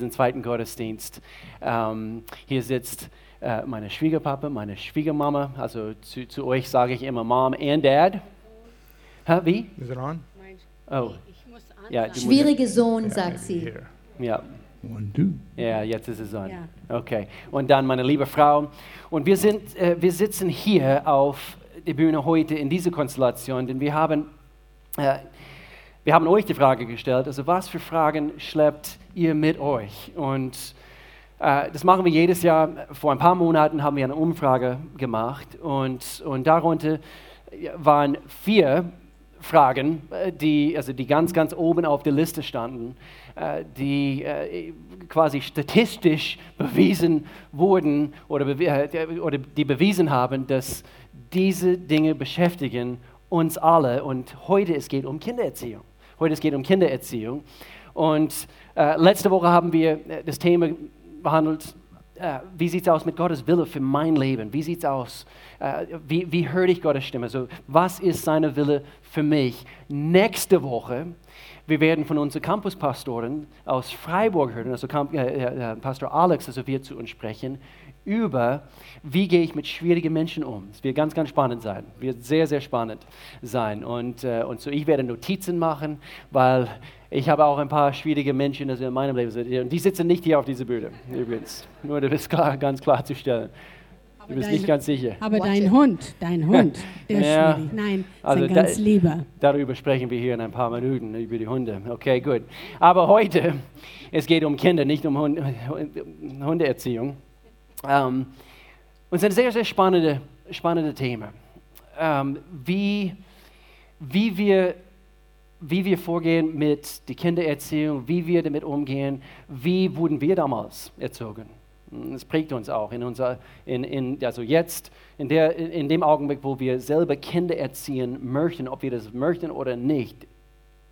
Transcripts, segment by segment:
den zweiten Gottesdienst. Ähm, hier sitzt äh, meine Schwiegerpapa, meine Schwiegermama. Also zu, zu euch sage ich immer Mom and Dad. Hä, wie? Is it on? Oh, ja, Schwierige Sohn, sagt sie. Ja. One, two. Ja, jetzt ist es an. Ja. Okay. Und dann meine liebe Frau. Und wir, sind, äh, wir sitzen hier auf der Bühne heute in dieser Konstellation, denn wir haben, äh, wir haben euch die Frage gestellt, also was für Fragen schleppt ihr mit euch? Und äh, das machen wir jedes Jahr. Vor ein paar Monaten haben wir eine Umfrage gemacht und, und darunter waren vier Fragen, äh, die, also die ganz, ganz oben auf der Liste standen, äh, die äh, quasi statistisch bewiesen wurden oder, oder die bewiesen haben, dass diese Dinge beschäftigen uns alle. Und heute es geht um Kindererziehung. Heute es geht um Kindererziehung. Und äh, letzte Woche haben wir äh, das Thema behandelt, äh, wie sieht es aus mit Gottes Wille für mein Leben? Wie sieht es aus? Äh, wie, wie höre ich Gottes Stimme? So, was ist seine Wille für mich? Nächste Woche, wir werden von unseren Campuspastoren aus Freiburg hören, also Camp, Pastor Alex, also wird zu uns sprechen, über, wie gehe ich mit schwierigen Menschen um. Es wird ganz, ganz spannend sein. Wird sehr, sehr spannend sein. Und, äh, und so, ich werde Notizen machen, weil ich habe auch ein paar schwierige Menschen also in meinem Leben. Und die sitzen nicht hier auf dieser Bühne, übrigens. Nur das ist klar, ganz klarzustellen. Du bist dein- nicht ganz sicher. Aber dein it. Hund, dein Hund, der ist Ja. schwierig. Nein, Also ist ein ganz da- lieber. Darüber sprechen wir hier in ein paar Minuten, über die Hunde. Okay, gut. Aber heute, es geht um Kinder, nicht um Hund, Hundeerziehung. Ähm, und es ist ein sehr, sehr spannendes spannende Thema. Ähm, wie, wie, wir, wie wir vorgehen mit der Kindererziehung, wie wir damit umgehen, wie wurden wir damals erzogen. Es prägt uns auch in unser, in, in, also jetzt, in, der, in dem Augenblick, wo wir selber Kinder erziehen möchten, ob wir das möchten oder nicht.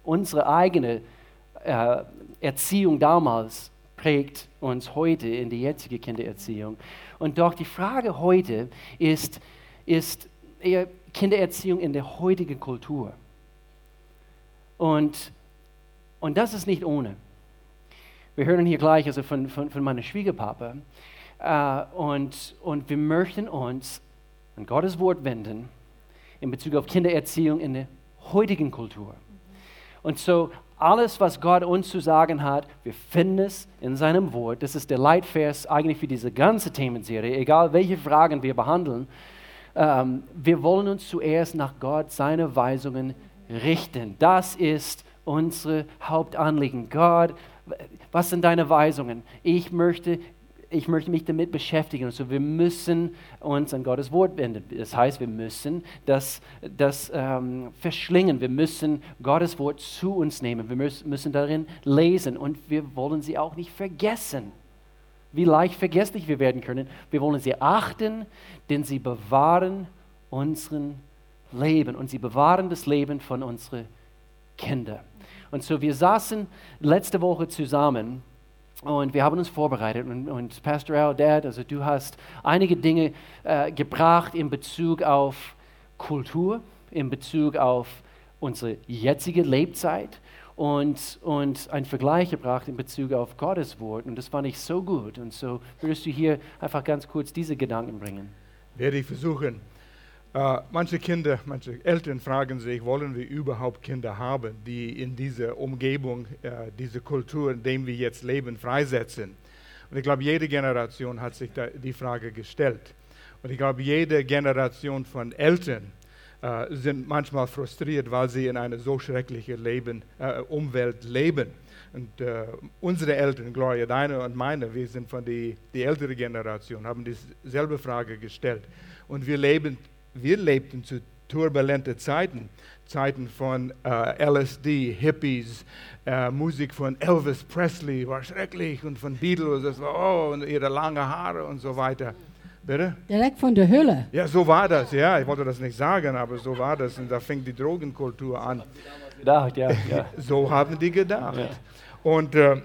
Unsere eigene äh, Erziehung damals prägt uns heute in die jetzige Kindererziehung. Und doch die Frage heute ist, ist eher Kindererziehung in der heutigen Kultur. Und, und das ist nicht ohne. Wir hören hier gleich also von, von, von meinem Schwiegerpapa. Äh, und, und wir möchten uns an Gottes Wort wenden in Bezug auf Kindererziehung in der heutigen Kultur. Und so alles, was Gott uns zu sagen hat, wir finden es in seinem Wort. Das ist der Leitvers eigentlich für diese ganze Themenserie, egal welche Fragen wir behandeln. Ähm, wir wollen uns zuerst nach Gott seine Weisungen richten. Das ist unsere Hauptanliegen. Gott, was sind deine Weisungen? Ich möchte, ich möchte mich damit beschäftigen. Also wir müssen uns an Gottes Wort wenden. Das heißt, wir müssen das, das ähm, verschlingen. Wir müssen Gottes Wort zu uns nehmen. Wir müssen, darin lesen und wir wollen sie auch nicht vergessen. Wie leicht vergesslich wir werden können. Wir wollen sie achten, denn sie bewahren unseren Leben und sie bewahren das Leben von unseren Kindern. Und so, wir saßen letzte Woche zusammen und wir haben uns vorbereitet. Und, und Pastor Al, Dad, also du hast einige Dinge äh, gebracht in Bezug auf Kultur, in Bezug auf unsere jetzige Lebzeit und, und einen Vergleich gebracht in Bezug auf Gottes Wort. Und das fand ich so gut. Und so würdest du hier einfach ganz kurz diese Gedanken bringen. Werde ich versuchen. Äh, manche Kinder, manche Eltern fragen sich, wollen wir überhaupt Kinder haben, die in dieser Umgebung, äh, diese Kultur, in der wir jetzt leben, freisetzen? Und ich glaube, jede Generation hat sich die Frage gestellt. Und ich glaube, jede Generation von Eltern äh, sind manchmal frustriert, weil sie in einer so schrecklichen Leben, Umwelt leben. Und äh, unsere Eltern, Gloria, deine und meine, wir sind von der die ältere Generation, haben dieselbe Frage gestellt. Und wir, leben, wir lebten zu turbulenten Zeiten, Zeiten von äh, LSD, Hippies, äh, Musik von Elvis Presley war schrecklich und von Beatles, das war, oh, und ihre langen Haare und so weiter. Bitte? Direkt von der Hülle. Ja, so war das, ja. Ich wollte das nicht sagen, aber so war das. Und da fing die Drogenkultur an. Gedacht, ja, ja. So haben die gedacht. Ja. Und äh,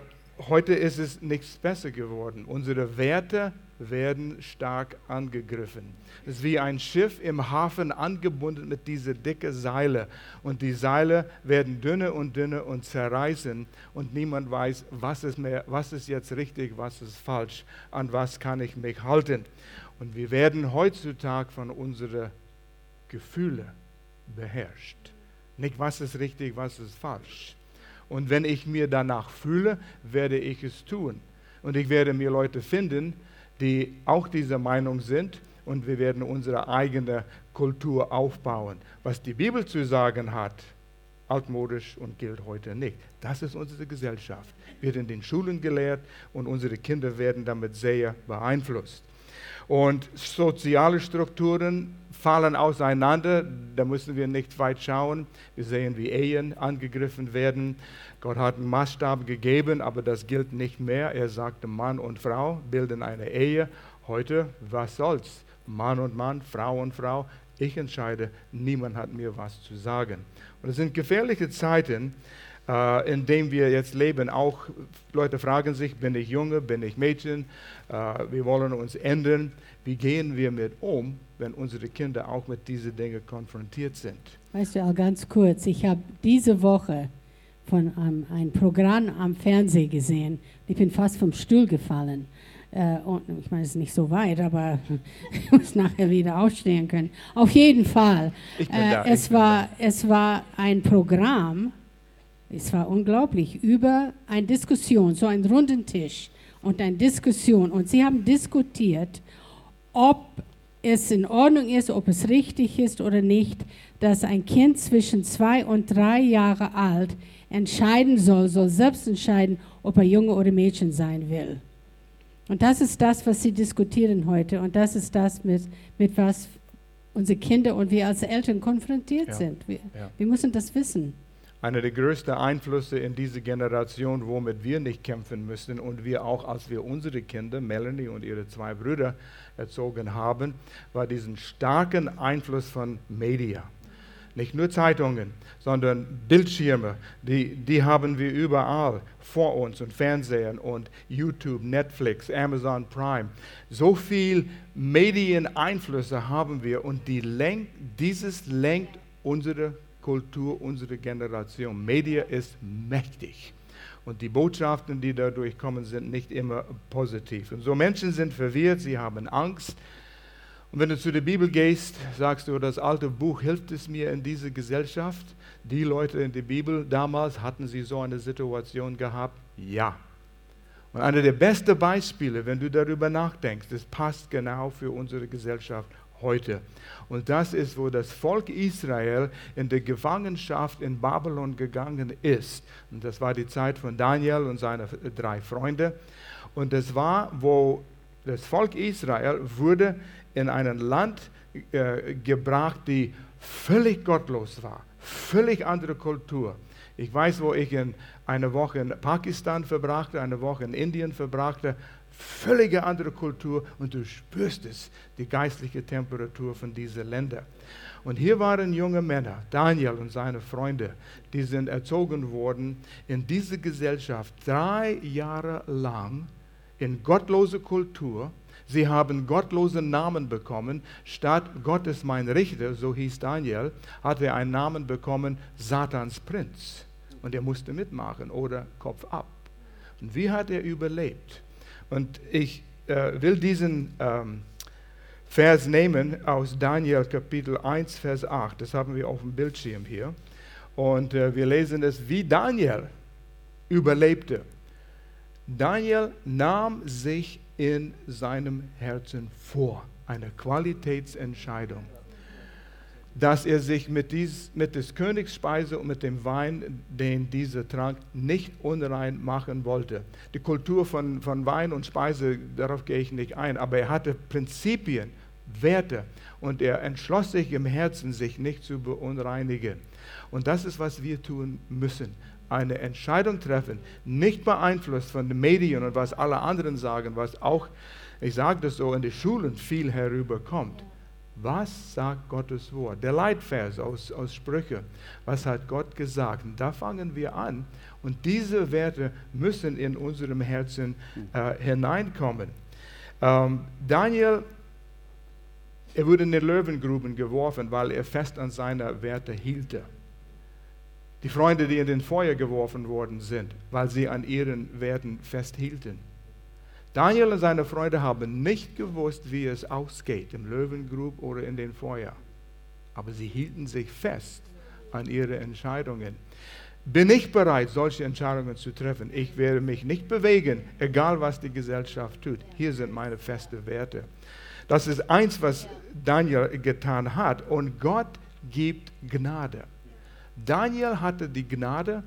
heute ist es nichts besser geworden. Unsere Werte werden stark angegriffen. Es ist wie ein Schiff im Hafen angebunden mit diese dicke Seile. Und die Seile werden dünner und dünner und zerreißen. Und niemand weiß, was ist, mehr, was ist jetzt richtig, was ist falsch, an was kann ich mich halten. Und wir werden heutzutage von unseren Gefühlen beherrscht. Nicht, was ist richtig, was ist falsch. Und wenn ich mir danach fühle, werde ich es tun. Und ich werde mir Leute finden, die auch dieser Meinung sind. Und wir werden unsere eigene Kultur aufbauen. Was die Bibel zu sagen hat, altmodisch und gilt heute nicht. Das ist unsere Gesellschaft. Wird in den Schulen gelehrt und unsere Kinder werden damit sehr beeinflusst. Und soziale Strukturen fallen auseinander. Da müssen wir nicht weit schauen. Wir sehen, wie Ehen angegriffen werden. Gott hat einen Maßstab gegeben, aber das gilt nicht mehr. Er sagte, Mann und Frau bilden eine Ehe. Heute, was soll's? Mann und Mann, Frau und Frau. Ich entscheide, niemand hat mir was zu sagen. Und es sind gefährliche Zeiten, äh, in denen wir jetzt leben. Auch Leute fragen sich, bin ich Junge, bin ich Mädchen? Äh, wir wollen uns ändern. Wie gehen wir mit um, wenn unsere Kinder auch mit diesen Dingen konfrontiert sind? Weißt du, auch ganz kurz, ich habe diese Woche von einem, ein Programm am Fernsehen gesehen. Ich bin fast vom Stuhl gefallen. Äh, und ich meine, es ist nicht so weit, aber ich muss nachher wieder aufstehen können. Auf jeden Fall. Äh, da, es, war, es war ein Programm, es war unglaublich, über eine Diskussion, so einen runden Tisch und eine Diskussion. Und sie haben diskutiert, ob es in Ordnung ist, ob es richtig ist oder nicht, dass ein Kind zwischen zwei und drei Jahre alt entscheiden soll, soll selbst entscheiden, ob er Junge oder Mädchen sein will. Und das ist das, was sie diskutieren heute. Und das ist das, mit, mit was unsere Kinder und wir als Eltern konfrontiert Ja. sind. Wir, Ja. wir müssen das wissen. Einer der größten Einflüsse in diese Generation, womit wir nicht kämpfen müssen und wir auch, als wir unsere Kinder, Melanie und ihre zwei Brüder, erzogen haben, war diesen starken Einfluss von Media. Nicht nur Zeitungen, sondern Bildschirme, die, die haben wir überall vor uns und Fernsehen und YouTube, Netflix, Amazon Prime. So viel Medieneinflüsse haben wir und die lenkt, dieses lenkt unsere Kultur, unsere Generation. Media ist mächtig. Und die Botschaften, die dadurch kommen, sind nicht immer positiv. Und so Menschen sind verwirrt, sie haben Angst. Und wenn du zu der Bibel gehst, sagst du, das alte Buch hilft es mir in dieser Gesellschaft. Die Leute in der Bibel damals, hatten sie so eine Situation gehabt? Ja. Und einer der besten Beispiele, wenn du darüber nachdenkst, das passt genau für unsere Gesellschaft heute. Und das ist, wo das Volk Israel in der Gefangenschaft in Babylon gegangen ist. Und das war die Zeit von Daniel und seine drei Freunde. Und das war, wo das Volk Israel wurde in ein Land äh, gebracht, die völlig gottlos war, völlig andere Kultur. Ich weiß, wo ich in eine Woche in Pakistan verbrachte, eine Woche in Indien verbrachte, völlige andere Kultur und du spürst es, die geistliche Temperatur von diesen Ländern. Und hier waren junge Männer, Daniel und seine Freunde, die sind erzogen worden in diese Gesellschaft drei Jahre lang in gottlose Kultur. Sie haben gottlose Namen bekommen. Statt Gott ist mein Richter, so hieß Daniel, hat er einen Namen bekommen, Satans Prinz. Und er musste mitmachen oder Kopf ab. Und wie hat er überlebt? Und ich äh, will diesen ähm, Vers nehmen aus Daniel Kapitel 1, Vers 8. Das haben wir auf dem Bildschirm hier. Und äh, wir lesen es, wie Daniel überlebte. Daniel nahm sich in seinem Herzen vor, eine Qualitätsentscheidung, dass er sich mit, dies, mit des Königs Speise und mit dem Wein, den dieser trank, nicht unrein machen wollte. Die Kultur von, von Wein und Speise, darauf gehe ich nicht ein, aber er hatte Prinzipien, Werte und er entschloss sich im Herzen, sich nicht zu beunreinigen. Und das ist, was wir tun müssen eine Entscheidung treffen, nicht beeinflusst von den Medien und was alle anderen sagen, was auch, ich sage das so, in den Schulen viel herüberkommt. Was sagt Gottes Wort? Der Leitvers aus, aus Sprüche. Was hat Gott gesagt? Und da fangen wir an. Und diese Werte müssen in unserem Herzen äh, hineinkommen. Ähm, Daniel, er wurde in die Löwengruben geworfen, weil er fest an seiner Werte hielte. Die Freunde, die in den Feuer geworfen worden sind, weil sie an ihren Werten festhielten. Daniel und seine Freunde haben nicht gewusst, wie es ausgeht, im Löwengrub oder in den Feuer. Aber sie hielten sich fest an ihre Entscheidungen. Bin ich bereit, solche Entscheidungen zu treffen? Ich werde mich nicht bewegen, egal was die Gesellschaft tut. Hier sind meine festen Werte. Das ist eins, was Daniel getan hat. Und Gott gibt Gnade. Daniel hatte die Gnade,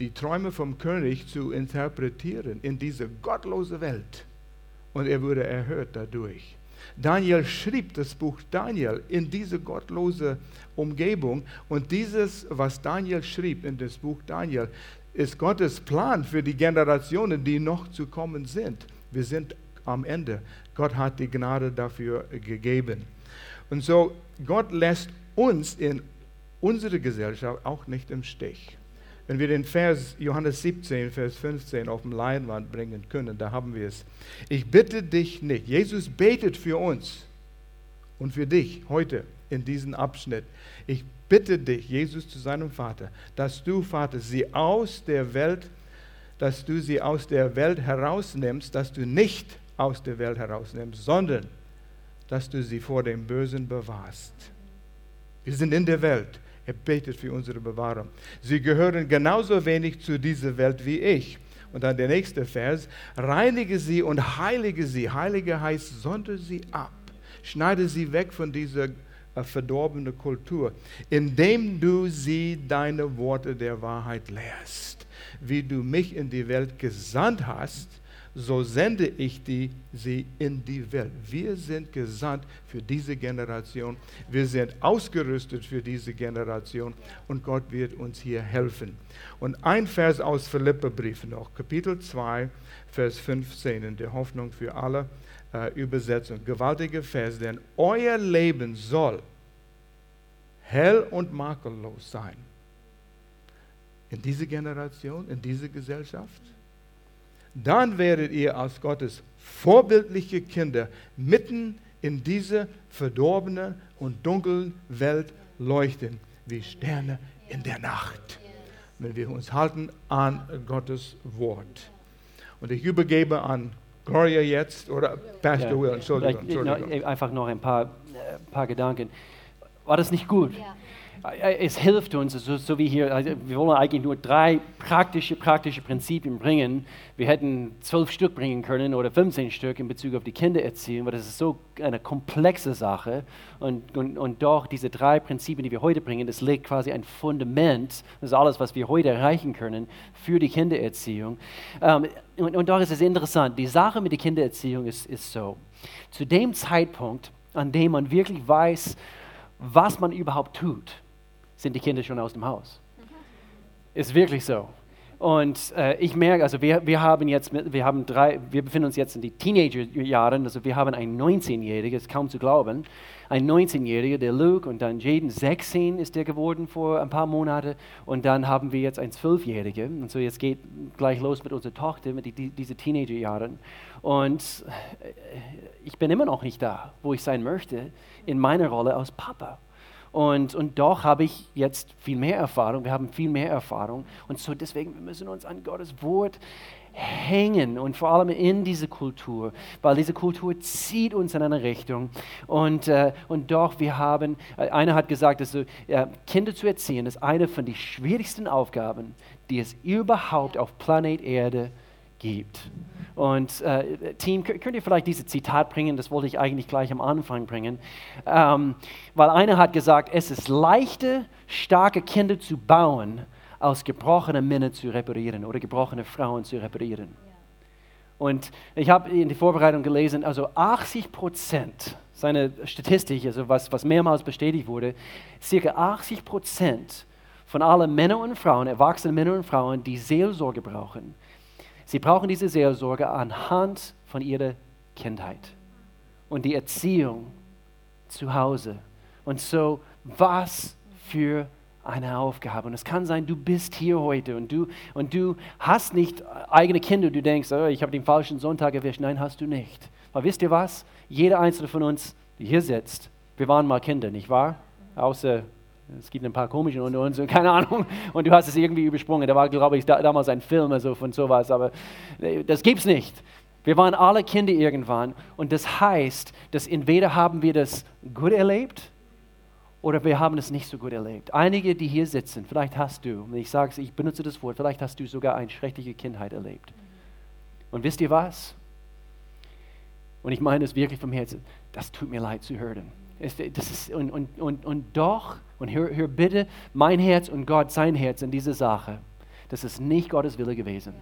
die Träume vom König zu interpretieren in diese gottlose Welt. Und er wurde erhört dadurch. Daniel schrieb das Buch Daniel in diese gottlose Umgebung. Und dieses, was Daniel schrieb in das Buch Daniel, ist Gottes Plan für die Generationen, die noch zu kommen sind. Wir sind am Ende. Gott hat die Gnade dafür gegeben. Und so, Gott lässt uns in unsere Gesellschaft auch nicht im Stich. Wenn wir den Vers Johannes 17, Vers 15 auf dem Leinwand bringen können, da haben wir es. Ich bitte dich nicht. Jesus betet für uns und für dich heute in diesem Abschnitt. Ich bitte dich, Jesus zu seinem Vater, dass du, Vater, sie aus der Welt, dass du sie aus der Welt herausnimmst, dass du nicht aus der Welt herausnimmst, sondern dass du sie vor dem Bösen bewahrst. Wir sind in der Welt. Er betet für unsere Bewahrung. Sie gehören genauso wenig zu dieser Welt wie ich. Und dann der nächste Vers. Reinige sie und heilige sie. Heilige heißt, sonder sie ab. Schneide sie weg von dieser äh, verdorbenen Kultur, indem du sie deine Worte der Wahrheit lehrst. Wie du mich in die Welt gesandt hast, so sende ich die, sie in die Welt. Wir sind gesandt für diese Generation. Wir sind ausgerüstet für diese Generation und Gott wird uns hier helfen. Und ein Vers aus Philipperbrief noch, Kapitel 2, Vers 15 in der Hoffnung für alle äh, Übersetzung. Gewaltiger Vers, denn euer Leben soll hell und makellos sein. In dieser Generation, in dieser Gesellschaft dann werdet ihr als Gottes vorbildliche Kinder mitten in dieser verdorbenen und dunklen Welt leuchten, wie Sterne in der Nacht, wenn wir uns halten an Gottes Wort. Und ich übergebe an Gloria jetzt oder Pastor ja, Will, Entschuldigung. Entschuldigung. einfach noch ein paar, äh, paar Gedanken. War das nicht gut? Ja es hilft uns, so, so, wie hier, also wir wollen eigentlich nur drei praktische, praktische Prinzipien bringen. Wir hätten zwölf Stück bringen können oder 15 Stück in Bezug auf die Kindererziehung, weil das ist so eine komplexe Sache. Und, und, und doch diese drei Prinzipien, die wir heute bringen, das legt quasi ein Fundament, das ist alles, was wir heute erreichen können für die Kindererziehung. Ähm, und, und doch ist es interessant, die Sache mit der Kindererziehung ist, ist so, zu dem Zeitpunkt, an dem man wirklich weiß, was man überhaupt tut, sind die Kinder schon aus dem Haus. Ist wirklich so. Und äh, ich merke, also wir, wir haben jetzt, wir haben drei, wir befinden uns jetzt in die Teenagerjahren, also wir haben einen 19-Jährigen, ist kaum zu glauben, ein 19-Jähriger, der Luke, und dann Jaden, 16 ist der geworden vor ein paar Monaten, und dann haben wir jetzt einen 12-Jährigen, und so jetzt geht gleich los mit unserer Tochter, mit die, diese Teenagerjahren. Und äh, ich bin immer noch nicht da, wo ich sein möchte, in meiner Rolle als Papa. Und, und doch habe ich jetzt viel mehr Erfahrung, wir haben viel mehr Erfahrung. Und so deswegen, wir müssen uns an Gottes Wort hängen und vor allem in diese Kultur, weil diese Kultur zieht uns in eine Richtung. Und, äh, und doch, wir haben, äh, einer hat gesagt, dass, äh, Kinder zu erziehen ist eine von den schwierigsten Aufgaben, die es überhaupt auf Planet Erde gibt. Und äh, Team, könnt ihr vielleicht dieses Zitat bringen? Das wollte ich eigentlich gleich am Anfang bringen. Ähm, weil einer hat gesagt, es ist leichter, starke Kinder zu bauen, als gebrochene Männer zu reparieren oder gebrochene Frauen zu reparieren. Und ich habe in der Vorbereitung gelesen, also 80 Prozent, seine Statistik, also was, was mehrmals bestätigt wurde, circa 80 Prozent von allen Männern und Frauen, erwachsenen Männern und Frauen, die Seelsorge brauchen, Sie brauchen diese Seelsorge anhand von ihrer Kindheit und die Erziehung zu Hause. Und so, was für eine Aufgabe. Und es kann sein, du bist hier heute und du, und du hast nicht eigene Kinder. Du denkst, oh, ich habe den falschen Sonntag erwischt. Nein, hast du nicht. Aber wisst ihr was? Jeder einzelne von uns, der hier sitzt, wir waren mal Kinder, nicht wahr? Außer es gibt ein paar komische unter uns, keine Ahnung. Und du hast es irgendwie übersprungen. Da war, glaube ich, da, damals ein Film also von sowas, aber äh, das gibt es nicht. Wir waren alle Kinder irgendwann und das heißt, dass entweder haben wir das gut erlebt oder wir haben es nicht so gut erlebt. Einige, die hier sitzen, vielleicht hast du, und ich sage es, ich benutze das Wort, vielleicht hast du sogar eine schreckliche Kindheit erlebt. Und wisst ihr was? Und ich meine es wirklich vom Herzen, das tut mir leid zu hören. Das ist, und, und, und, und doch, und hör, hör bitte mein Herz und Gott sein Herz in diese Sache, das ist nicht Gottes Wille gewesen.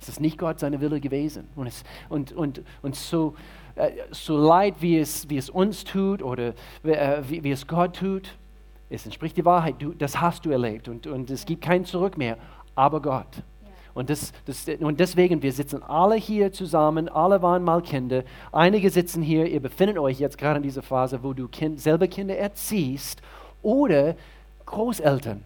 Es ist nicht Gott seine Wille gewesen. Und, es, und, und, und so, äh, so leid, wie es, wie es uns tut oder äh, wie, wie es Gott tut, es entspricht die Wahrheit. Du, das hast du erlebt und, und es gibt kein Zurück mehr. Aber Gott. Und, das, das, und deswegen, wir sitzen alle hier zusammen, alle waren mal Kinder. Einige sitzen hier, ihr befindet euch jetzt gerade in dieser Phase, wo du kind, selber Kinder erziehst oder Großeltern.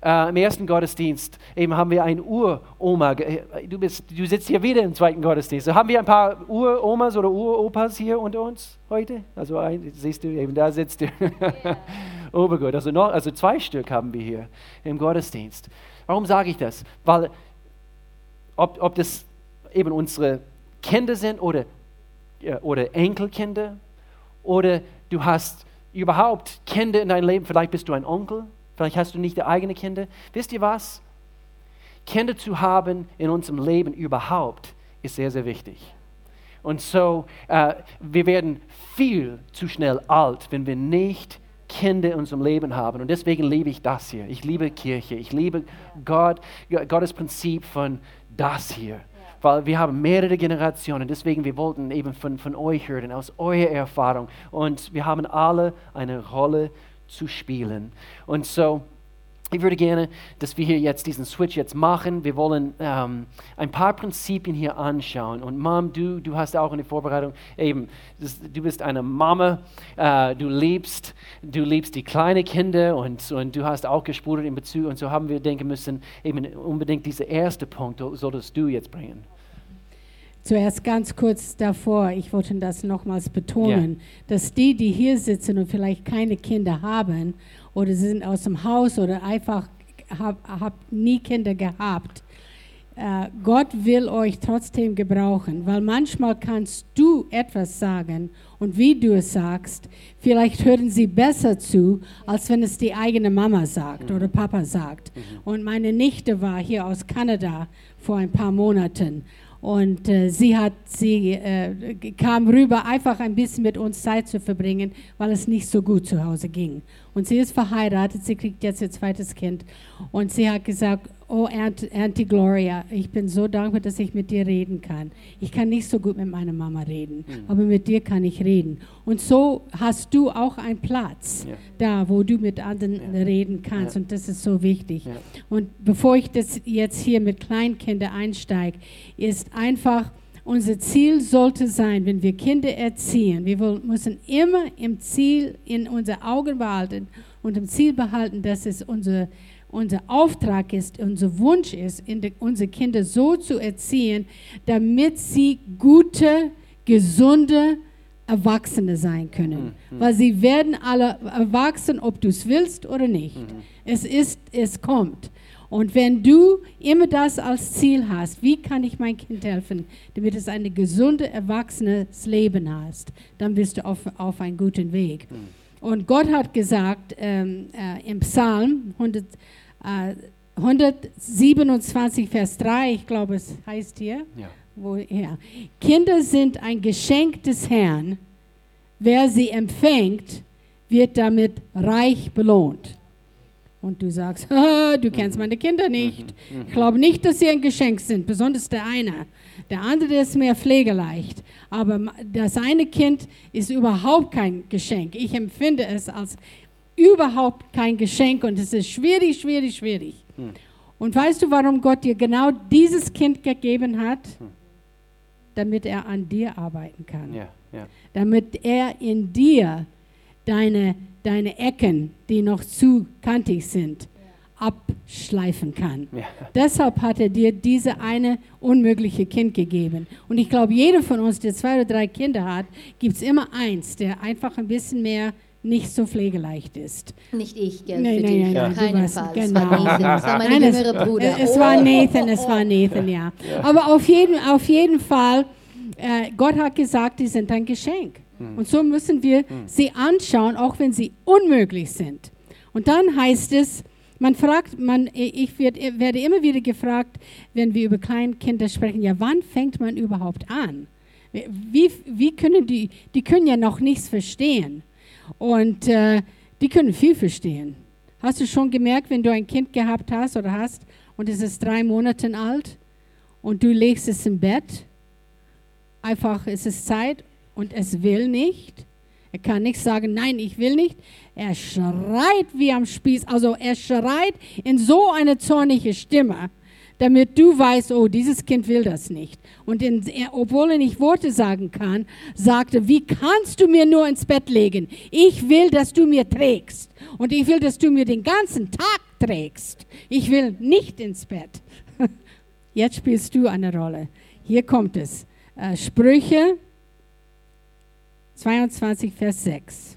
Äh, Im ersten Gottesdienst eben haben wir eine Uroma. Äh, du, bist, du sitzt hier wieder im zweiten Gottesdienst. So haben wir ein paar Uromas oder Uropas hier unter uns heute? Also ein, siehst du, eben da sitzt du. Yeah. Obergut. Also, noch, also zwei Stück haben wir hier im Gottesdienst. Warum sage ich das? Weil ob, ob das eben unsere Kinder sind oder, oder Enkelkinder oder du hast überhaupt Kinder in deinem Leben, vielleicht bist du ein Onkel, Vielleicht hast du nicht eigene Kinder. Wisst ihr was? Kinder zu haben in unserem Leben überhaupt ist sehr, sehr wichtig. Und so, äh, wir werden viel zu schnell alt, wenn wir nicht Kinder in unserem Leben haben. Und deswegen liebe ich das hier. Ich liebe Kirche. Ich liebe Gott, Gottes Prinzip von das hier. Weil wir haben mehrere Generationen. Deswegen, wir wollten eben von, von euch hören, aus eurer Erfahrung. Und wir haben alle eine Rolle zu spielen. Und so, ich würde gerne, dass wir hier jetzt diesen Switch jetzt machen. Wir wollen ähm, ein paar Prinzipien hier anschauen. Und Mom, du, du hast auch in der Vorbereitung eben, das, du bist eine Mama, äh, du liebst, du liebst die kleinen Kinder und, und du hast auch gespult in Bezug. Und so haben wir denken müssen, eben unbedingt dieser erste Punkt solltest du jetzt bringen. Zuerst ganz kurz davor, ich wollte das nochmals betonen, yeah. dass die, die hier sitzen und vielleicht keine Kinder haben oder sie sind aus dem Haus oder einfach haben hab nie Kinder gehabt, äh, Gott will euch trotzdem gebrauchen, weil manchmal kannst du etwas sagen und wie du es sagst, vielleicht hören sie besser zu, als wenn es die eigene Mama sagt mhm. oder Papa sagt. Mhm. Und meine Nichte war hier aus Kanada vor ein paar Monaten und äh, sie, hat, sie äh, kam rüber, einfach ein bisschen mit uns Zeit zu verbringen, weil es nicht so gut zu Hause ging. Und sie ist verheiratet, sie kriegt jetzt ihr zweites Kind. Und sie hat gesagt, oh Aunt, Auntie Gloria, ich bin so dankbar, dass ich mit dir reden kann. Ich kann nicht so gut mit meiner Mama reden, mhm. aber mit dir kann ich reden. Und so hast du auch einen Platz ja. da, wo du mit anderen ja. reden kannst. Ja. Und das ist so wichtig. Und bevor ich das jetzt hier mit Kleinkindern einsteige, ist einfach, unser Ziel sollte sein, wenn wir Kinder erziehen, wir müssen immer im Ziel in unser Augen behalten und im Ziel behalten, dass es unser unser Auftrag ist, unser Wunsch ist, unsere Kinder so zu erziehen, damit sie gute, gesunde Erwachsene sein können. Mhm. Weil sie werden alle erwachsen, ob du es willst oder nicht. Mhm. Es ist, es kommt. Und wenn du immer das als Ziel hast, wie kann ich mein Kind helfen, damit es ein gesundes, erwachsenes Leben hast, dann bist du auf, auf einem guten Weg. Mhm. Und Gott hat gesagt ähm, äh, im Psalm 100, äh, 127, Vers 3, ich glaube, es heißt hier, ja. woher. Kinder sind ein Geschenk des Herrn. Wer sie empfängt, wird damit reich belohnt. Und du sagst, du kennst mhm. meine Kinder nicht. Mhm. Mhm. Ich glaube nicht, dass sie ein Geschenk sind, besonders der eine. Der andere ist mehr pflegeleicht. Aber das eine Kind ist überhaupt kein Geschenk. Ich empfinde es als überhaupt kein Geschenk und es ist schwierig, schwierig, schwierig. Hm. Und weißt du, warum Gott dir genau dieses Kind gegeben hat? Hm. Damit er an dir arbeiten kann. Ja, ja. Damit er in dir deine, deine Ecken, die noch zu kantig sind, abschleifen kann. Ja. Deshalb hat er dir diese eine unmögliche Kind gegeben. Und ich glaube, jeder von uns, der zwei oder drei Kinder hat, gibt es immer eins, der einfach ein bisschen mehr nicht so pflegeleicht ist. Nicht ich, gell, Nein, für nein, dich. nein, nein, du Keinenfalls. warst- Es genau. war Nathan, es war mein Nein, es- jüngerer Bruder. Es Oh, war Nathan, es war Nathan, ja. Aber auf jeden, auf jeden Fall, äh, Gott hat gesagt, die sind ein Geschenk. Und so müssen wir sie anschauen, auch wenn sie unmöglich sind. Und dann heißt es, man fragt, man, ich werd, werde immer wieder gefragt, wenn wir über Kleinkinder sprechen, ja, wann fängt man überhaupt an? Wie, wie können die, die können ja noch nichts verstehen. Und äh, die können viel verstehen. Hast du schon gemerkt, wenn du ein Kind gehabt hast oder hast und es ist drei Monate alt und du legst es im Bett, einfach es ist Zeit und es will nicht. Er kann nicht sagen, nein, ich will nicht. Er schreit wie am Spieß. Also er schreit in so eine zornige Stimme, damit du weißt, oh, dieses Kind will das nicht. Und in, obwohl er nicht Worte sagen kann, sagte, wie kannst du mir nur ins Bett legen? Ich will, dass du mir trägst. Und ich will, dass du mir den ganzen Tag trägst. Ich will nicht ins Bett. Jetzt spielst du eine Rolle. Hier kommt es. Äh, Sprüche 22, Vers 6.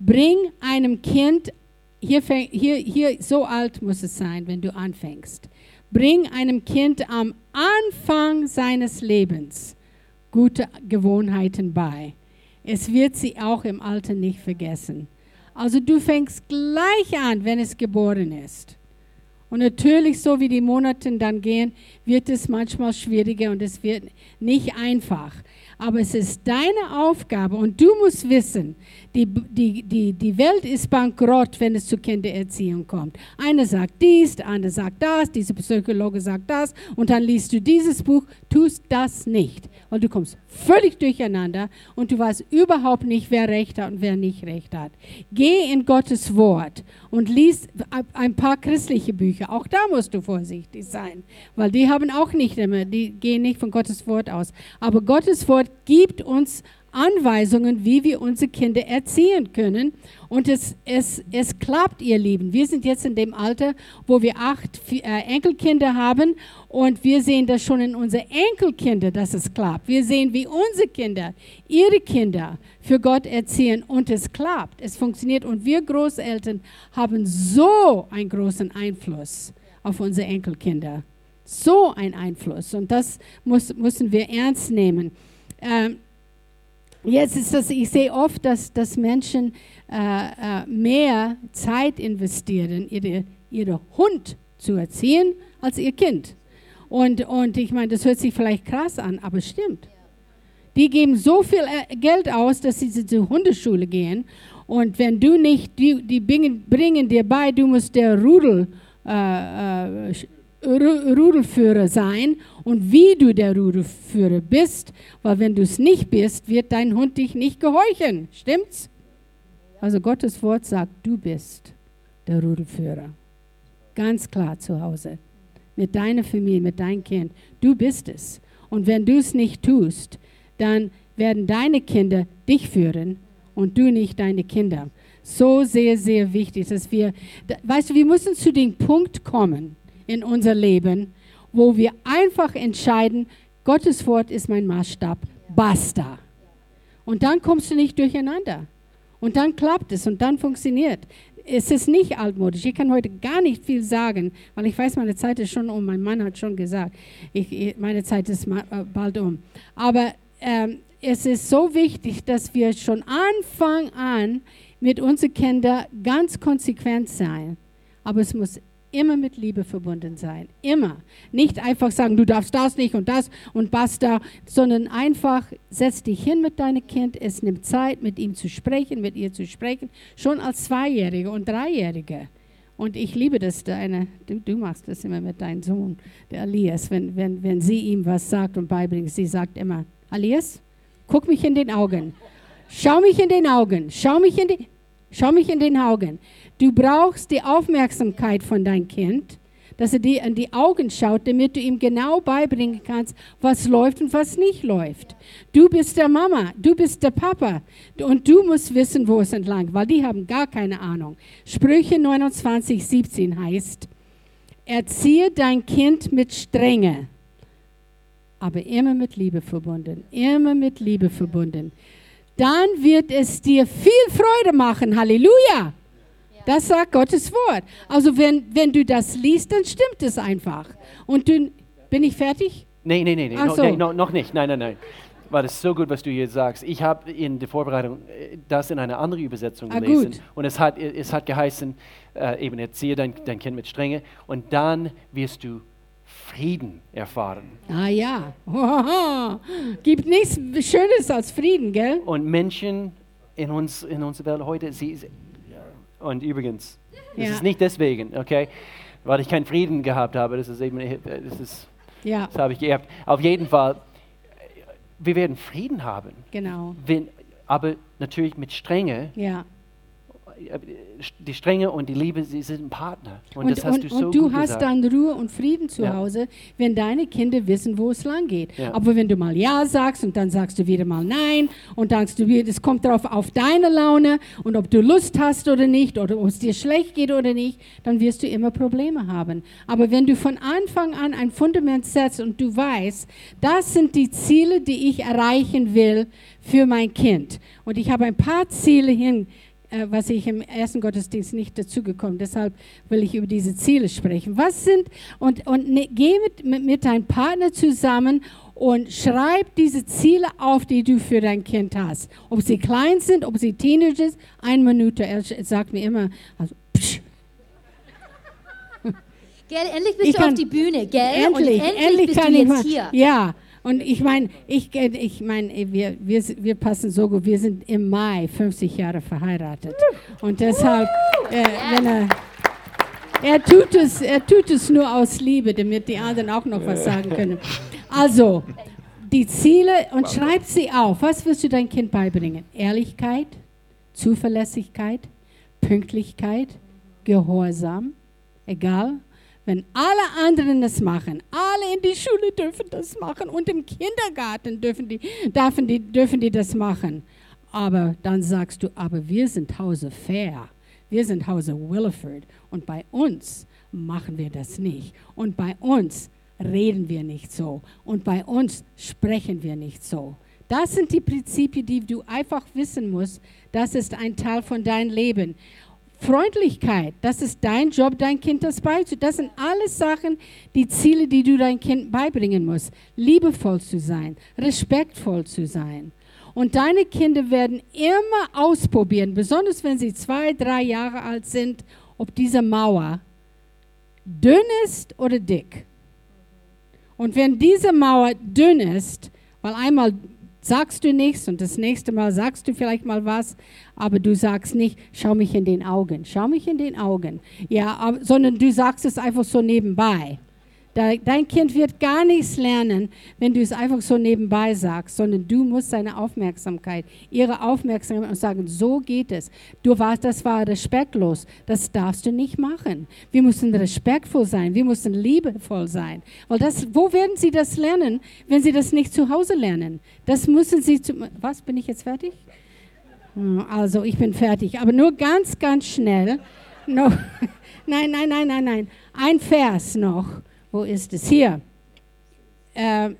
Bring einem Kind, hier, hier, hier, so alt muss es sein, wenn du anfängst. Bring einem Kind am Anfang seines Lebens gute Gewohnheiten bei. Es wird sie auch im Alter nicht vergessen. Also du fängst gleich an, wenn es geboren ist. Und natürlich, so wie die Monate dann gehen, wird es manchmal schwieriger und es wird nicht einfach. Aber es ist deine Aufgabe und du musst wissen, die, die, die, die Welt ist bankrott, wenn es zur Kindererziehung kommt. Einer sagt dies, der andere sagt das, dieser Psychologe sagt das und dann liest du dieses Buch, tust das nicht. Weil du kommst völlig durcheinander und du weißt überhaupt nicht, wer Recht hat und wer nicht Recht hat. Geh in Gottes Wort und lies ein paar christliche Bücher. Auch da musst du vorsichtig sein, weil die haben auch nicht immer, die gehen nicht von Gottes Wort aus. Aber Gottes Wort gibt uns Anweisungen, wie wir unsere Kinder erziehen können. Und es, es, es klappt, ihr Lieben. Wir sind jetzt in dem Alter, wo wir acht äh, Enkelkinder haben und wir sehen das schon in unseren Enkelkinder, dass es klappt. Wir sehen, wie unsere Kinder ihre Kinder für Gott erziehen und es klappt. Es funktioniert und wir Großeltern haben so einen großen Einfluss auf unsere Enkelkinder. So ein Einfluss und das muss, müssen wir ernst nehmen. Ähm, Jetzt ist das, ich sehe oft, dass, dass Menschen äh, äh, mehr Zeit investieren, ihre, ihre Hund zu erziehen, als ihr Kind. Und, und ich meine, das hört sich vielleicht krass an, aber stimmt. Die geben so viel äh, Geld aus, dass sie zur Hundeschule gehen. Und wenn du nicht, die, die bringen, bringen dir bei, du musst der Rudel, äh, äh, Rudelführer sein und wie du der Rudelführer bist, weil wenn du es nicht bist, wird dein Hund dich nicht gehorchen. Stimmt's? Also Gottes Wort sagt, du bist der Rudelführer. Ganz klar zu Hause. Mit deiner Familie, mit deinem Kind. Du bist es. Und wenn du es nicht tust, dann werden deine Kinder dich führen und du nicht deine Kinder. So sehr, sehr wichtig, dass wir, weißt du, wir müssen zu dem Punkt kommen, in unser Leben, wo wir einfach entscheiden, Gottes Wort ist mein Maßstab, basta. Und dann kommst du nicht durcheinander. Und dann klappt es und dann funktioniert. Es ist nicht altmodisch. Ich kann heute gar nicht viel sagen, weil ich weiß, meine Zeit ist schon um. Mein Mann hat schon gesagt, ich, meine Zeit ist bald um. Aber ähm, es ist so wichtig, dass wir schon Anfang an mit unseren Kindern ganz konsequent sein. Aber es muss immer mit Liebe verbunden sein. Immer. Nicht einfach sagen, du darfst das nicht und das und basta, sondern einfach setz dich hin mit deinem Kind. Es nimmt Zeit, mit ihm zu sprechen, mit ihr zu sprechen. Schon als Zweijährige und Dreijährige. Und ich liebe das, deine, du, du machst das immer mit deinem Sohn, der Elias, wenn, wenn, wenn sie ihm was sagt und beibringt. Sie sagt immer, Elias, guck mich in den Augen. Schau mich in den Augen. Schau mich in, die, schau mich in den Augen. Du brauchst die Aufmerksamkeit von deinem Kind. dass er dir in die Augen schaut, damit du ihm genau beibringen kannst, was läuft und was nicht läuft. Du bist der Mama, du bist der Papa und du musst wissen, wo es entlang, weil die haben gar keine Ahnung. Sprüche 29, 17 heißt, erziehe dein Kind mit Strenge, aber immer mit Liebe verbunden, immer mit Liebe verbunden. Dann wird es dir viel Freude machen. Halleluja! Das sagt Gottes Wort. Also wenn, wenn du das liest, dann stimmt es einfach. Und du, bin ich fertig? Nee, no, so. nee no, noch nicht. Nein, nein, nein. War das so gut, was du jetzt sagst. Ich habe in der Vorbereitung äh, das in einer anderen Übersetzung Ah, gelesen. gut. Und es hat, es hat geheißen, äh, eben erziehe dein, dein Kind mit Strenge und dann wirst du Frieden erfahren. Ah ja. Gibt nichts Schönes als Frieden, gell? Und Menschen in, uns, in unserer Welt heute, sie und übrigens, es Ja. ist nicht deswegen, okay, weil ich keinen Frieden gehabt habe, das ist eben, das, ist, Ja, das habe ich geerbt. Auf jeden Fall, wir werden Frieden haben, genau. wenn, aber natürlich mit Strenge. Ja. Die Strenge und die Liebe, sie sind ein Partner. Und, Und, das hast und, du so und du hast gesagt. dann Ruhe und Frieden zu Ja. Hause, wenn deine Kinder wissen, wo es lang geht. Ja. Aber wenn du mal Ja sagst und dann sagst du wieder mal Nein und dann sagst du wieder, es kommt darauf auf deine Laune und ob du Lust hast oder nicht oder ob es dir schlecht geht oder nicht, dann wirst du immer Probleme haben. Aber wenn du von Anfang an ein Fundament setzt und du weißt, das sind die Ziele, die ich erreichen will für mein Kind. Und ich habe ein paar Ziele hin äh, was ich im ersten Gottesdienst nicht dazugekommen. Deshalb will ich über diese Ziele sprechen. Was sind und und ne, geh mit, mit mit deinem Partner zusammen und schreib diese Ziele auf, die du für dein Kind hast. Ob sie klein sind, ob sie Teenagers, eine Minute. Er sagt mir immer, also, psch, Gell, endlich bist Ich du auf kann- die Bühne, gell? endlich, Und endlich, endlich bist kann du ich jetzt mal. hier. Ja. Und ich meine, ich, äh, ich mein, wir, wir, wir passen so gut, wir sind im Mai 50 Jahre verheiratet. Und deshalb, äh, wenn er, er, tut es, er tut es nur aus Liebe, damit die anderen auch noch was sagen können. Also, die Ziele und schreib sie auf. Was willst du dein Kind beibringen? Ehrlichkeit, Zuverlässigkeit, Pünktlichkeit, Gehorsam, egal. Wenn alle anderen das machen, alle in die Schule dürfen das machen und im Kindergarten dürfen die, dürfen die, dürfen die das machen. Aber dann sagst du, aber wir sind Hause Fair, wir sind Hause Williford und bei uns machen wir das nicht. Und bei uns reden wir nicht so. Und bei uns sprechen wir nicht so. Das sind die Prinzipien, die du einfach wissen musst. Das ist ein Teil von deinem Leben. Freundlichkeit, das ist dein Job, dein Kind das beizubringen. Das sind alles Sachen, die Ziele, die du dein Kind beibringen musst. Liebevoll zu sein, respektvoll zu sein. Und deine Kinder werden immer ausprobieren, besonders wenn sie zwei, drei Jahre alt sind, ob diese Mauer dünn ist oder dick. Und wenn diese Mauer dünn ist, weil einmal sagst du nichts und das nächste Mal sagst du vielleicht mal was, aber du sagst nicht, schau mich in den Augen, schau mich in den Augen, ja, aber, sondern du sagst es einfach so nebenbei. Dein Kind wird gar nichts lernen, wenn du es einfach so nebenbei sagst, sondern du musst seine Aufmerksamkeit, ihre Aufmerksamkeit und sagen, so geht es. Du warst, das war respektlos, das darfst du nicht machen. Wir müssen respektvoll sein, wir müssen liebevoll sein. Weil das, wo werden sie das lernen, wenn sie das nicht zu Hause lernen? Das müssen sie zu, was, bin ich jetzt fertig? Hm, Also, ich bin fertig, aber nur ganz, ganz schnell. Noch, nein, nein, nein, nein, nein. Ein Vers noch. Wo ist es? Hier. Äh,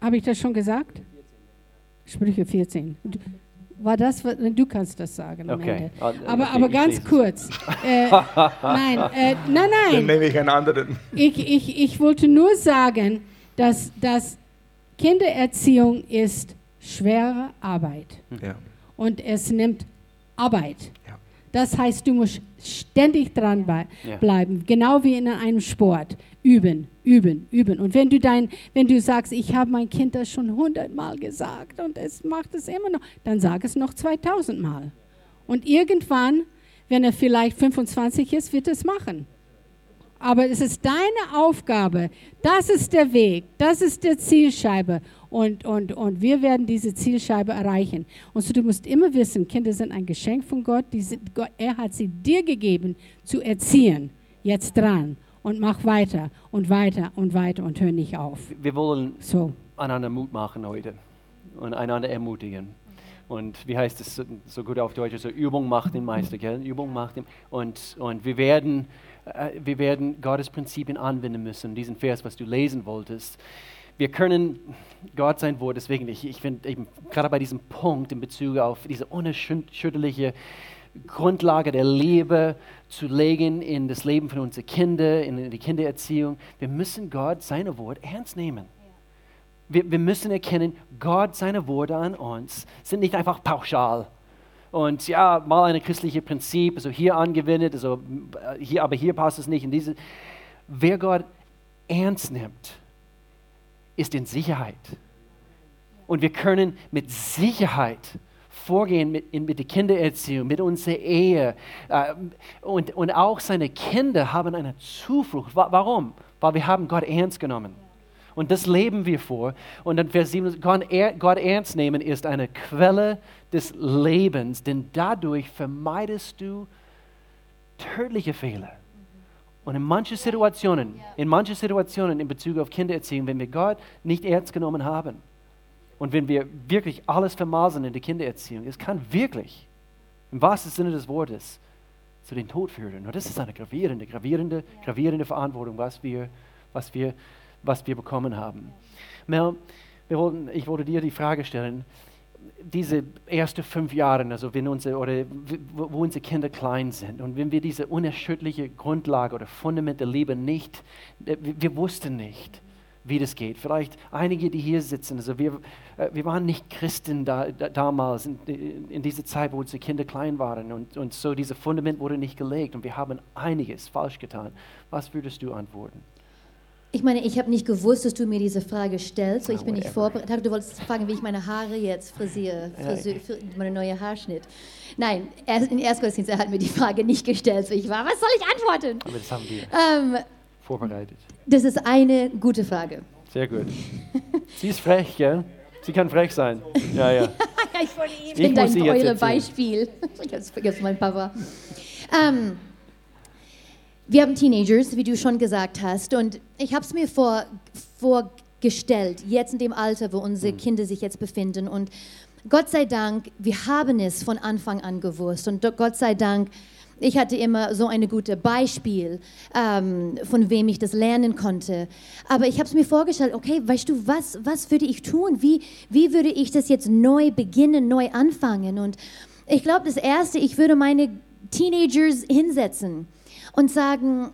Habe ich das schon gesagt? Sprüche 14. Du- War das, du kannst das sagen am Okay. Ende. Ah, Aber, okay, aber ich ganz kurz. Äh, nein, äh, nein, Dann nein. nehme ich einen anderen. Ich, ich, ich wollte nur sagen, dass, dass Kindererziehung ist schwere Arbeit Ja. und es nimmt Arbeit. Ja. Das heißt, du musst ständig dran bei- Ja. bleiben, genau wie in einem Sport. Üben, üben, üben. Und wenn du dein, wenn du sagst, ich habe mein Kind das schon hundertmal gesagt und es macht es immer noch, dann sag es noch 2000 Mal. Und irgendwann, wenn er vielleicht 25 ist, wird es machen. Aber es ist deine Aufgabe. Das ist der Weg. Das ist der Zielscheibe. Und, und, und wir werden diese Zielscheibe erreichen. Und so, du musst immer wissen, Kinder sind ein Geschenk von Gott. Sind, Gott. Er hat sie dir gegeben, zu erziehen. Jetzt dran. Und mach weiter und weiter und weiter und hör nicht auf. Wir wollen So, einander Mut machen heute und einander ermutigen. Und wie heißt es so, gut auf Deutsch? So Übung macht den Meister, gell? Übung macht den. Und, und wir, werden, äh, wir werden Gottes Prinzipien anwenden müssen. Diesen Vers, was du lesen wolltest. Wir können Gott sein Wort, deswegen, ich, ich finde eben gerade bei diesem Punkt in Bezug auf diese unerschütterliche Grundlage der Liebe zu legen in das Leben von unseren Kindern, in die Kindererziehung, wir müssen Gott, seine Wort ernst nehmen. Wir, wir müssen erkennen, Gott, seine Worte an uns sind nicht einfach pauschal. Und ja, mal ein christliches Prinzip, also hier angewendet, also äh, hier, aber hier passt es nicht. In diese. Wer Gott ernst nimmt, ist in Sicherheit. Und wir können mit Sicherheit vorgehen mit, mit der Kindererziehung, mit unserer Ehe. Äh, und, und auch seine Kinder haben eine Zuflucht. Wa warum? Weil wir haben Gott ernst genommen. Und das leben wir vor. Und dann Vers 7, Gott, Gott ernst nehmen ist eine Quelle des Lebens, denn dadurch vermeidest du tödliche Fehler. Und in manchen Situationen, in manchen Situationen in Bezug auf Kindererziehung, wenn wir Gott nicht ernst genommen haben und wenn wir wirklich alles vermaßen in der Kindererziehung, es kann wirklich, im wahrsten Sinne des Wortes, zu den Tod führen. Und das ist eine gravierende, gravierende, gravierende Verantwortung, was wir, was wir was wir bekommen haben. Mel, wollten, ich wollte dir die Frage stellen, diese ersten fünf Jahre, also wenn unsere, oder wo unsere Kinder klein sind und wenn wir diese unerschütterliche Grundlage oder Fundament der Liebe nicht, wir, wir wussten nicht, wie das geht. Vielleicht einige, die hier sitzen, also wir, äh, wir waren nicht Christen da, da, damals, in, in dieser Zeit, wo unsere Kinder klein waren und, und so dieses Fundament wurde nicht gelegt und wir haben einiges falsch getan. Was würdest du antworten? Ich meine, ich habe nicht gewusst, dass du mir diese Frage stellst, so ich Ah, bin nicht vorbereitet. Du wolltest fragen, wie ich meine Haare jetzt frisiere, Friseur, meine neue Haarschnitt. Nein, in Erstgottesdienst er hat mir die Frage nicht gestellt, so ich war, was soll ich antworten? Aber das haben wir Ähm, vorbereitet. das ist eine gute Frage. Sehr gut. Sie ist frech, gell? Sie kann frech sein. Ja, ja. ich. Ich bin dein sie jetzt eure erzählen. Beispiel. Ich hab's vergessen, mein Papa. Ähm, wir haben Teenagers, wie du schon gesagt hast, und ich habe es mir vor, vorgestellt, jetzt in dem Alter, wo unsere Kinder sich jetzt befinden. Und Gott sei Dank, wir haben es von Anfang an gewusst. Und Gott sei Dank, ich hatte immer so ein gutes Beispiel, ähm, von wem ich das lernen konnte. Aber ich habe es mir vorgestellt, okay, weißt du, was, was würde ich tun? Wie, wie würde ich das jetzt neu beginnen, neu anfangen? Und ich glaube, das Erste, ich würde meine Teenagers hinsetzen und sagen,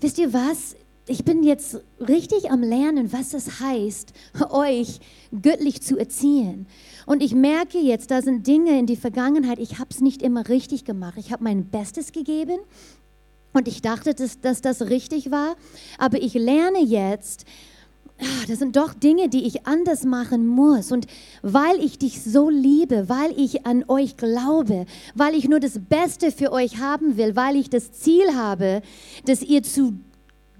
wisst ihr was? Ich bin jetzt richtig am Lernen, was es heißt, euch göttlich zu erziehen. Und ich merke jetzt, da sind Dinge in die Vergangenheit, ich habe es nicht immer richtig gemacht. Ich habe mein Bestes gegeben und ich dachte, dass, dass das richtig war. Aber ich lerne jetzt, ah, das sind doch Dinge, die ich anders machen muss. Und weil ich dich so liebe, weil ich an euch glaube, weil ich nur das Beste für euch haben will, weil ich das Ziel habe, dass ihr zu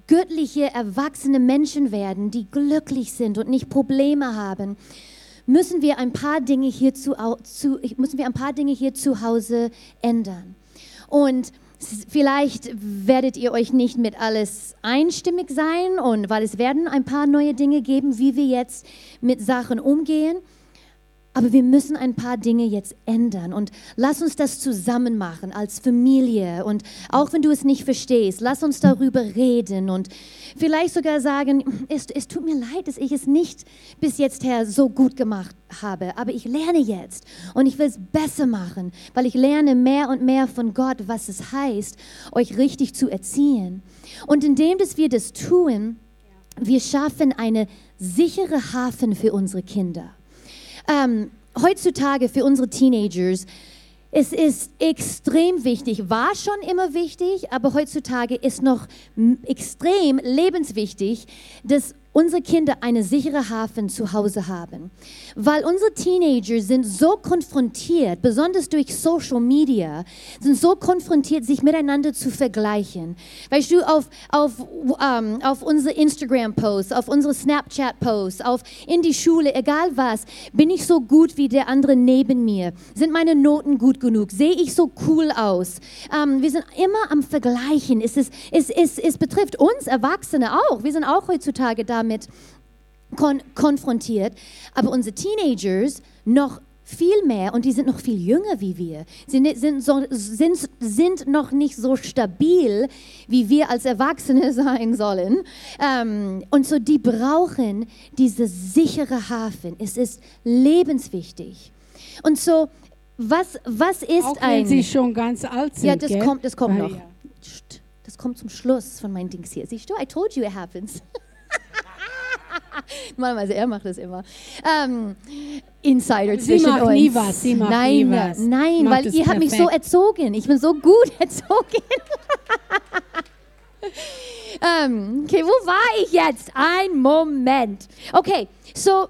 göttliche, erwachsene Menschen werden, die glücklich sind und nicht Probleme haben, müssen wir ein paar Dinge hier zu, zu, müssen wir ein paar Dinge hier zu Hause ändern. Und vielleicht werdet ihr euch nicht mit alles einstimmig sein und weil es werden ein paar neue Dinge geben, wie wir jetzt mit Sachen umgehen. Aber wir müssen ein paar Dinge jetzt ändern. Und lass uns das zusammen machen als Familie. Und auch wenn du es nicht verstehst, lass uns darüber reden. Und vielleicht sogar sagen, es, es tut mir leid, dass ich es nicht bis jetzt her so gut gemacht habe, aber ich lerne jetzt. Und ich will es besser machen, weil ich lerne mehr und mehr von Gott, was es heißt, euch richtig zu erziehen. Und indem, dass wir das tun, wir schaffen eine sichere Hafen für unsere Kinder ähm, heutzutage für unsere Teenagers, es ist extrem wichtig, war schon immer wichtig, aber heutzutage ist noch extrem lebenswichtig, dass unsere Kinder eine sichere Hafen zu Hause haben. Weil unsere Teenager sind so konfrontiert, besonders durch Social Media, sind so konfrontiert, sich miteinander zu vergleichen. Weißt du, auf, auf, ähm, auf unsere Instagram-Posts, auf unsere Snapchat-Posts, auf in die Schule, egal was, bin ich so gut wie der andere neben mir? Sind meine Noten gut genug? Sehe ich so cool aus? Ähm, wir sind immer am Vergleichen. Es, ist, es, es, es betrifft uns Erwachsene auch. Wir sind auch heutzutage damit kon konfrontiert. Aber unsere Teenagers noch viel mehr und die sind noch viel jünger wie wir, sind, sind, so, sind, sind noch nicht so stabil, wie wir als Erwachsene sein sollen. Ähm, und so, die brauchen diese sichere Hafen. Es ist lebenswichtig. Und so, was, was ist Auch ein... wenn sie schon ganz alt sind. Ja, das gell? kommt, das kommt Weil, noch. ja. Das kommt zum Schluss von meinen Dings hier. Siehst du, I told you it happens. Normalerweise er macht das immer. Ähm, Insider Sie zwischen macht uns. nie was, sie macht nein, nie was. nein, Macht weil ihr habt mich so erzogen. Ich bin so gut erzogen. ähm, okay, wo war ich jetzt? Ein Moment. Okay, so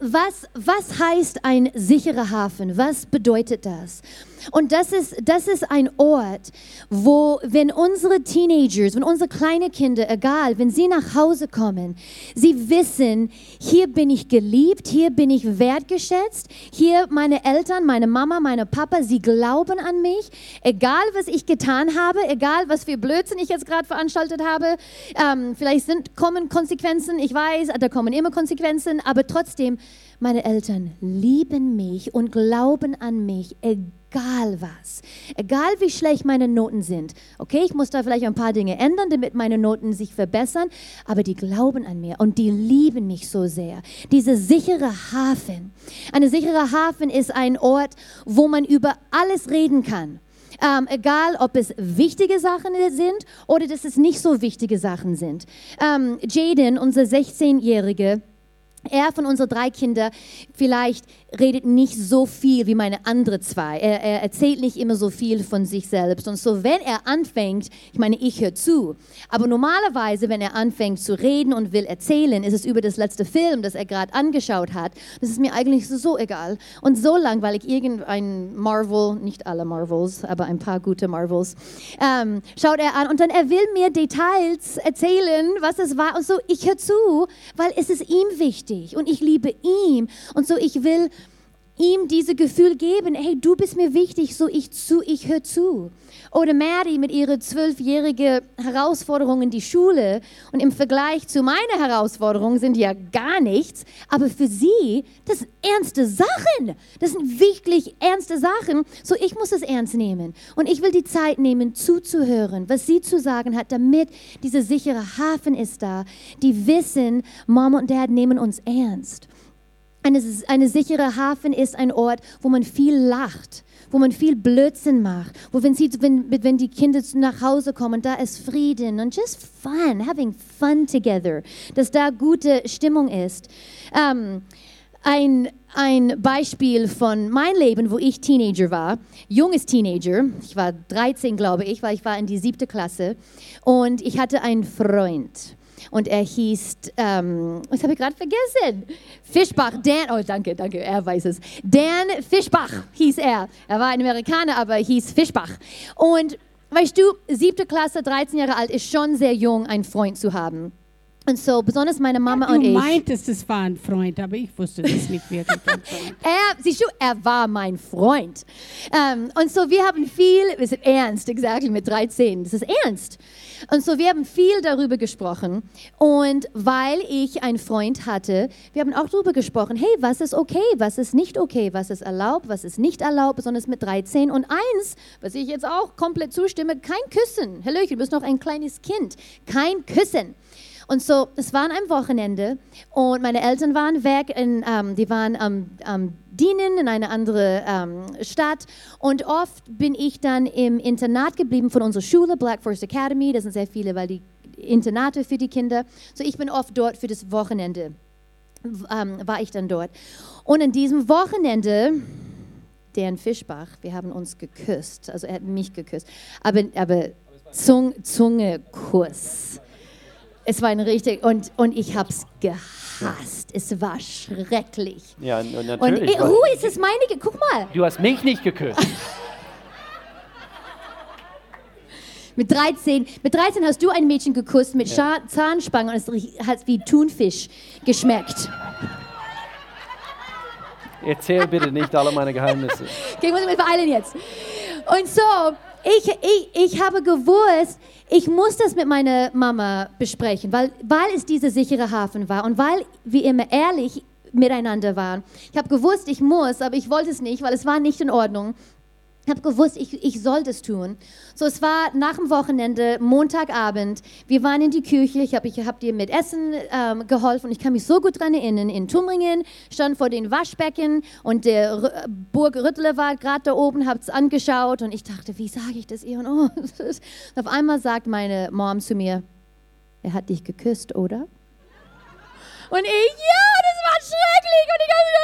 was, was heißt ein sicherer Hafen? Was bedeutet das? Und das ist, das ist ein Ort, wo, wenn unsere Teenagers, wenn unsere kleinen Kinder, egal, wenn sie nach Hause kommen, sie wissen, hier bin ich geliebt, hier bin ich wertgeschätzt, hier meine Eltern, meine Mama, meine Papa, sie glauben an mich, egal was ich getan habe, egal was für Blödsinn ich jetzt gerade veranstaltet habe, ähm, vielleicht sind, kommen Konsequenzen, ich weiß, da kommen immer Konsequenzen, aber trotzdem, meine Eltern lieben mich und glauben an mich, egal was. Egal wie schlecht meine Noten sind. Okay, ich muss da vielleicht ein paar Dinge ändern, damit meine Noten sich verbessern, aber die glauben an mir und die lieben mich so sehr. Diese sichere Hafen. Eine sichere Hafen ist ein Ort, wo man über alles reden kann. Ähm, egal, ob es wichtige Sachen sind oder dass es nicht so wichtige Sachen sind. Ähm, Jaden, unser 16-Jährige, er von unseren drei Kindern vielleicht redet nicht so viel wie meine anderen zwei. Er, er erzählt nicht immer so viel von sich selbst. Und so, wenn er anfängt, ich meine, ich höre zu. Aber normalerweise, wenn er anfängt zu reden und will erzählen, ist es über das letzte Film, das er gerade angeschaut hat. Das ist mir eigentlich so, egal. Und so langweilig, irgendein Marvel, nicht alle Marvels, aber ein paar gute Marvels, ähm, schaut er an und dann er will mir Details erzählen, was es war. Und so, ich höre zu, weil es ist ihm wichtig und ich liebe ihn. Und so, ich will ihm diese Gefühl geben, hey, du bist mir wichtig, so ich zu, ich höre zu. Oder Mary mit ihren zwölfjährigen Herausforderungen in die Schule und im Vergleich zu meinen Herausforderungen sind ja gar nichts, aber für sie, das sind ernste Sachen. Das sind wirklich ernste Sachen, so ich muss es ernst nehmen. Und ich will die Zeit nehmen, zuzuhören, was sie zu sagen hat, damit dieser sichere Hafen ist da, die wissen, Mama und Dad nehmen uns ernst. Eine, eine sichere Hafen ist ein Ort, wo man viel lacht, wo man viel Blödsinn macht, wo wenn, sie, wenn, wenn die Kinder nach Hause kommen, da ist Frieden und just fun, having fun together, dass da gute Stimmung ist. Ähm, ein, ein Beispiel von meinem Leben, wo ich Teenager war, junges Teenager, ich war 13, glaube ich, weil ich war in die siebte Klasse und ich hatte einen Freund. Und er hieß, ähm, was habe ich gerade vergessen? Fischbach, Dan, oh danke, danke, er weiß es. Dan Fischbach hieß er. Er war ein Amerikaner, aber hieß Fischbach. Und weißt du, siebte Klasse, 13 Jahre alt, ist schon sehr jung, einen Freund zu haben. Und so, besonders meine Mama Du und ich. meintest, es war ein Freund, aber ich wusste das nicht wirklich. Er, siehst du, er war mein Freund. Ähm, und so, wir haben viel, wir sind ernst, exactly, mit 13, das ist ernst. Und so, wir haben viel darüber gesprochen. Und weil ich einen Freund hatte, wir haben auch darüber gesprochen, hey, was ist okay, was ist nicht okay, was ist erlaubt, was ist nicht erlaubt, besonders mit 13. Und eins, was ich jetzt auch komplett zustimme, kein Küssen. Hallöchen, du bist noch ein kleines Kind. Kein Küssen. Und so, es war an einem Wochenende und meine Eltern waren weg, in, ähm, die waren am am Dienen in eine andere ähm, Stadt. Und oft bin ich dann im Internat geblieben von unserer Schule, Black Forest Academy, das sind sehr viele, weil die Internate für die Kinder, so ich bin oft dort für das Wochenende, ähm, war ich dann dort. Und an diesem Wochenende, Dan Fischbach, wir haben uns geküsst, also er hat mich geküsst, aber, aber Zung, Zungekuss. Es war ein richtig, und, und ich habe es gehasst. Es war schrecklich. Ja, und Und natürlich. eh, weil- Ruhe ist es meine, Ge- guck mal, du hast mich nicht geküsst. mit 13, mit 13 hast du ein Mädchen geküsst mit Scha Zahnspange und es hat wie Thunfisch geschmeckt. Erzähl bitte nicht alle meine Geheimnisse. Okay, ich muss mich beeilen jetzt. Und so, ich, ich, ich habe gewusst, ich muss das mit meiner Mama besprechen, weil, weil es dieser sichere Hafen war und weil wir immer ehrlich miteinander waren. Ich habe gewusst, ich muss, aber ich wollte es nicht, weil es war nicht in Ordnung. Ich habe gewusst, ich, ich soll das tun. So, es war nach dem Wochenende, Montagabend. Wir waren in die Küche. Ich habe ich hab dir mit Essen ähm, geholfen. Ich kann mich so gut daran erinnern. In Tumringen stand vor den Waschbecken und der R Burg Rüttler war gerade da oben, habe es angeschaut. Und ich dachte, wie sage ich das ihr? Und, oh, und auf einmal sagt meine Mom zu mir, er hat dich geküsst, oder? Und ich, ja, das war schrecklich. Und ich habe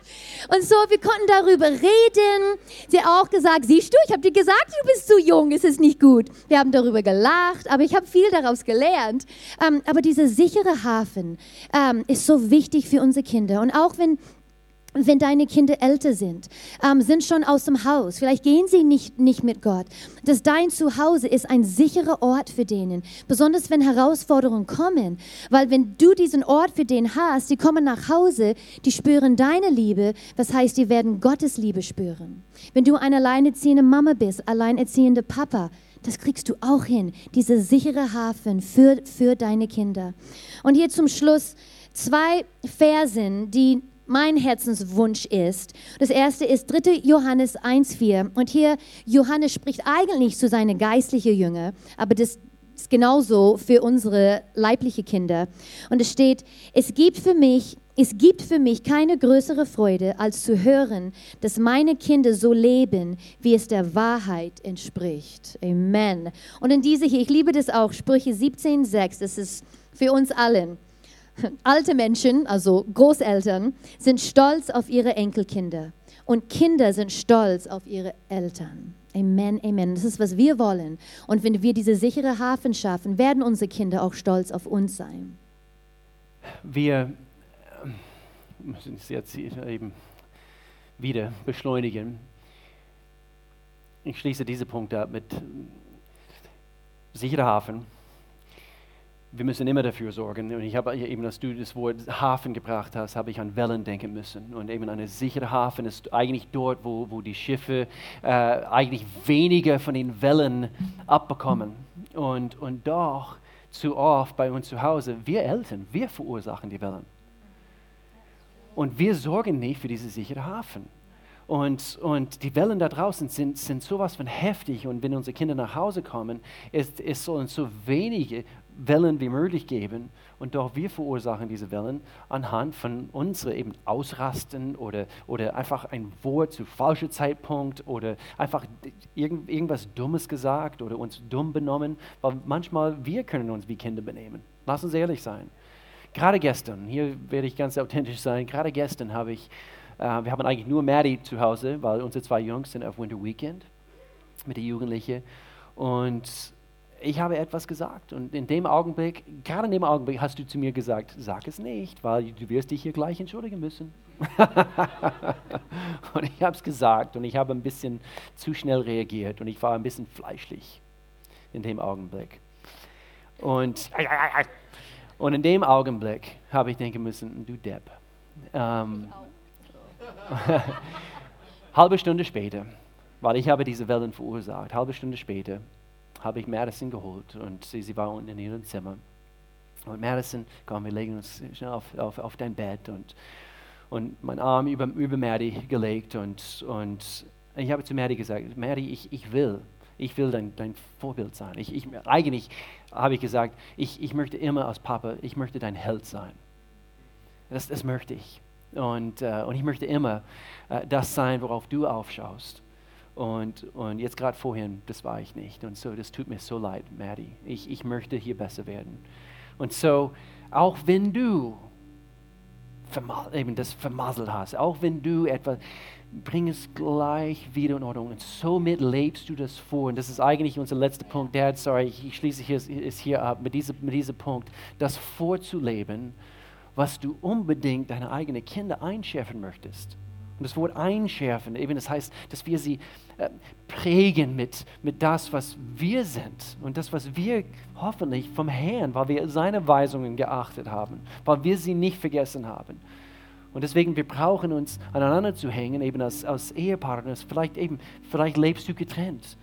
und so, wir konnten darüber reden. Sie hat auch gesagt, siehst du, ich habe dir gesagt, du bist zu jung, es ist nicht gut. Wir haben darüber gelacht, aber ich habe viel daraus gelernt. Ähm, aber dieser sichere Hafen ähm, ist so wichtig für unsere Kinder. Und auch wenn wenn deine Kinder älter sind, ähm, sind schon aus dem Haus, vielleicht gehen sie nicht, nicht mit Gott, dass dein Zuhause ist ein sicherer Ort für denen, besonders wenn Herausforderungen kommen, weil wenn du diesen Ort für den hast, die kommen nach Hause, die spüren deine Liebe, das heißt, die werden Gottes Liebe spüren. Wenn du eine alleinerziehende Mama bist, alleinerziehende Papa, das kriegst du auch hin, dieser sichere Hafen für, für deine Kinder. Und hier zum Schluss zwei Versen, die mein Herzenswunsch ist. Das erste ist 3. Johannes 1,4. Und hier, Johannes spricht eigentlich zu seinen geistlichen Jünger, aber das ist genauso für unsere leibliche Kinder. Und es steht, es gibt für mich, es gibt für mich keine größere Freude, als zu hören, dass meine Kinder so leben, wie es der Wahrheit entspricht. Amen. Und in diese hier, ich liebe das auch, Sprüche 17,6, das ist für uns allen. Alte Menschen, also Großeltern, sind stolz auf ihre Enkelkinder. Und Kinder sind stolz auf ihre Eltern. Amen, Amen. Das ist, was wir wollen. Und wenn wir diese sichere Hafen schaffen, werden unsere Kinder auch stolz auf uns sein. Wir ähm, müssen es jetzt eben wieder beschleunigen. Ich schließe diese Punkte ab mit sicherer Hafen. Wir müssen immer dafür sorgen. Und ich habe eben, als du das Wort Hafen gebracht hast, habe ich an Wellen denken müssen. Und eben eine sichere Hafen ist eigentlich dort, wo, wo die Schiffe äh, eigentlich weniger von den Wellen abbekommen. Und, und doch zu oft bei uns zu Hause, wir Eltern, wir verursachen die Wellen. Und wir sorgen nicht für diesen sicheren Hafen. Und, und die Wellen da draußen sind, sind sowas von heftig. Und wenn unsere Kinder nach Hause kommen, ist, es sollen so wenige Wellen wie möglich geben. Und doch wir verursachen diese Wellen anhand von unseren eben Ausrasten oder, oder einfach ein Wort zu falschem Zeitpunkt oder einfach irgend, irgendwas Dummes gesagt oder uns dumm benommen. Weil manchmal wir können uns wie Kinder benehmen. Lass uns ehrlich sein. Gerade gestern, hier werde ich ganz authentisch sein, gerade gestern habe ich, äh, wir haben eigentlich nur Maddie zu Hause, weil unsere zwei Jungs sind auf Winter Weekend mit den Jugendlichen. Und ich habe etwas gesagt und in dem Augenblick, gerade in dem Augenblick hast du zu mir gesagt, sag es nicht, weil du wirst dich hier gleich entschuldigen müssen. und ich habe es gesagt und ich habe ein bisschen zu schnell reagiert und ich war ein bisschen fleischlich in dem Augenblick. Und, und in dem Augenblick habe ich denken müssen, du Depp. Ähm, halbe Stunde später, weil ich habe diese Wellen verursacht, halbe Stunde später habe ich Madison geholt und sie, sie war unten in ihrem Zimmer. Und Madison, komm, wir legen uns schnell auf, auf, auf dein Bett und, und meinen Arm über, über Maddie gelegt und, und ich habe zu Maddie gesagt, Maddie, ich, ich will, ich will dein, dein Vorbild sein. Ich, ich, eigentlich habe ich gesagt, ich, ich möchte immer als Papa, ich möchte dein Held sein. Das, das möchte ich. Und, äh, und ich möchte immer äh, das sein, worauf du aufschaust. Und, und jetzt gerade vorhin, das war ich nicht. Und so, das tut mir so leid, Maddie. Ich, ich möchte hier besser werden. Und so, auch wenn du eben das vermasselt hast, auch wenn du etwas, bring es gleich wieder in Ordnung. Und somit lebst du das vor. Und das ist eigentlich unser letzter Punkt. Dad, sorry, ich schließe hier, es hier ab mit diesem, mit diesem Punkt. Das vorzuleben, was du unbedingt deine eigenen Kinder einschärfen möchtest. Und das Wort einschärfen, eben das heißt, dass wir sie äh, prägen mit, mit das, was wir sind und das, was wir hoffentlich vom Herrn, weil wir seine Weisungen geachtet haben, weil wir sie nicht vergessen haben. Und deswegen, wir brauchen uns aneinander zu hängen, eben als, als Ehepartners. Vielleicht eben, vielleicht lebst du getrennt.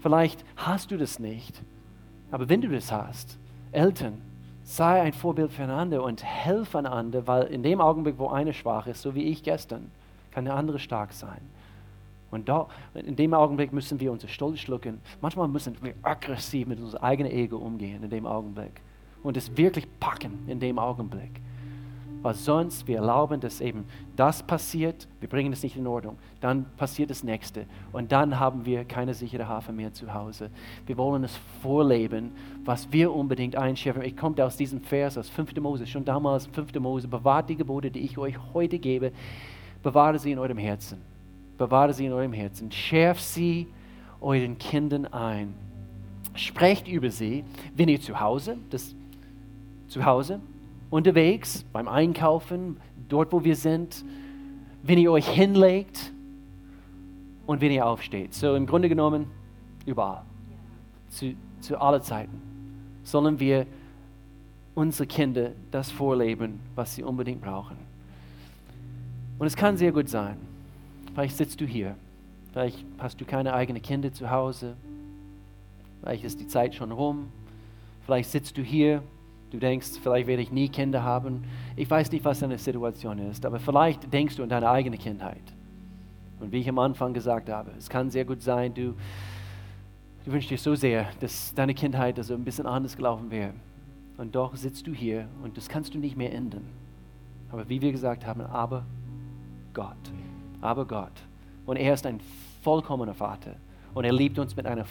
Vielleicht hast du das nicht. Aber wenn du das hast, Eltern, sei ein Vorbild füreinander und helf einander, weil in dem Augenblick, wo einer schwach ist, so wie ich gestern, kann der andere stark sein. Und da, in dem Augenblick müssen wir unsere Stolz schlucken. Manchmal müssen wir aggressiv mit unserem eigenen Ego umgehen in dem Augenblick. Und es wirklich packen in dem Augenblick. Weil sonst wir erlauben, dass eben das passiert, wir bringen es nicht in Ordnung. Dann passiert das Nächste. Und dann haben wir keine sichere Hafen mehr zu Hause. Wir wollen es vorleben, was wir unbedingt einschärfen. Ich komme aus diesem Vers aus 5. Mose, schon damals 5. Mose, bewahrt die Gebote, die ich euch heute gebe bewahre sie in eurem Herzen. Bewahre sie in eurem Herzen. Schärft sie euren Kindern ein. Sprecht über sie, wenn ihr zu Hause, das, zu Hause, unterwegs, beim Einkaufen, dort, wo wir sind, wenn ihr euch hinlegt und wenn ihr aufsteht. So im Grunde genommen überall, zu, zu aller Zeiten, sollen wir unsere Kinder das vorleben, was sie unbedingt brauchen. Und es kann sehr gut sein, vielleicht sitzt du hier, vielleicht hast du keine eigenen Kinder zu Hause, vielleicht ist die Zeit schon rum, vielleicht sitzt du hier, du denkst, vielleicht werde ich nie Kinder haben. Ich weiß nicht, was deine Situation ist, aber vielleicht denkst du an deine eigene Kindheit. Und wie ich am Anfang gesagt habe, es kann sehr gut sein, du, du wünschst dir so sehr, dass deine Kindheit also ein bisschen anders gelaufen wäre. Und doch sitzt du hier und das kannst du nicht mehr ändern. Aber wie wir gesagt haben, aber Gott. Aber Gott. Und er ist ein vollkommener Vater. Und er liebt uns mit einer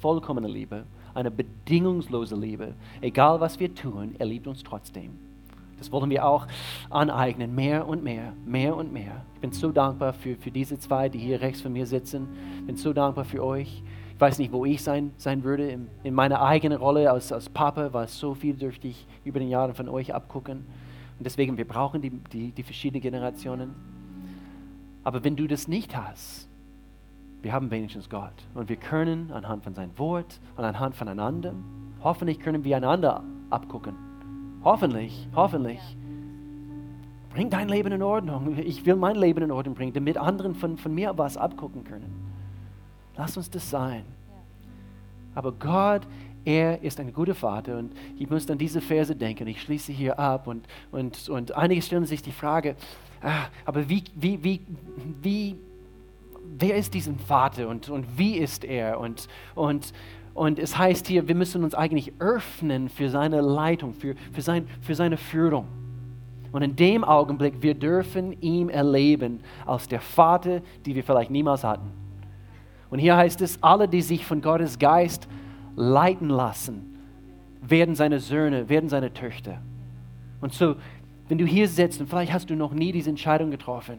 vollkommenen Liebe, einer bedingungslosen Liebe. Egal was wir tun, er liebt uns trotzdem. Das wollen wir auch aneignen, mehr und mehr, mehr und mehr. Ich bin so dankbar für, für diese zwei, die hier rechts von mir sitzen. Ich bin so dankbar für euch. Ich weiß nicht, wo ich sein, sein würde. In, in meiner eigenen Rolle als, als Papa war so viel durch dich über den Jahren von euch abgucken. Und deswegen, wir brauchen die, die, die verschiedenen Generationen. Aber wenn du das nicht hast, wir haben wenigstens Gott. Und wir können anhand von seinem Wort und anhand voneinander, hoffentlich können wir einander abgucken. Hoffentlich, hoffentlich. Bring dein Leben in Ordnung. Ich will mein Leben in Ordnung bringen, damit anderen von, von mir was abgucken können. Lass uns das sein. Aber Gott, er ist ein guter Vater und ich muss an diese Verse denken. Ich schließe hier ab und, und, und einige stellen sich die Frage, aber wie, wie, wie, wie, wer ist diesen Vater und, und wie ist er? Und, und, und es heißt hier, wir müssen uns eigentlich öffnen für seine Leitung, für, für, sein, für seine Führung. Und in dem Augenblick, wir dürfen ihn erleben als der Vater, die wir vielleicht niemals hatten. Und hier heißt es, alle, die sich von Gottes Geist leiten lassen, werden seine Söhne, werden seine Töchter. Und so wenn du hier sitzt und vielleicht hast du noch nie diese Entscheidung getroffen,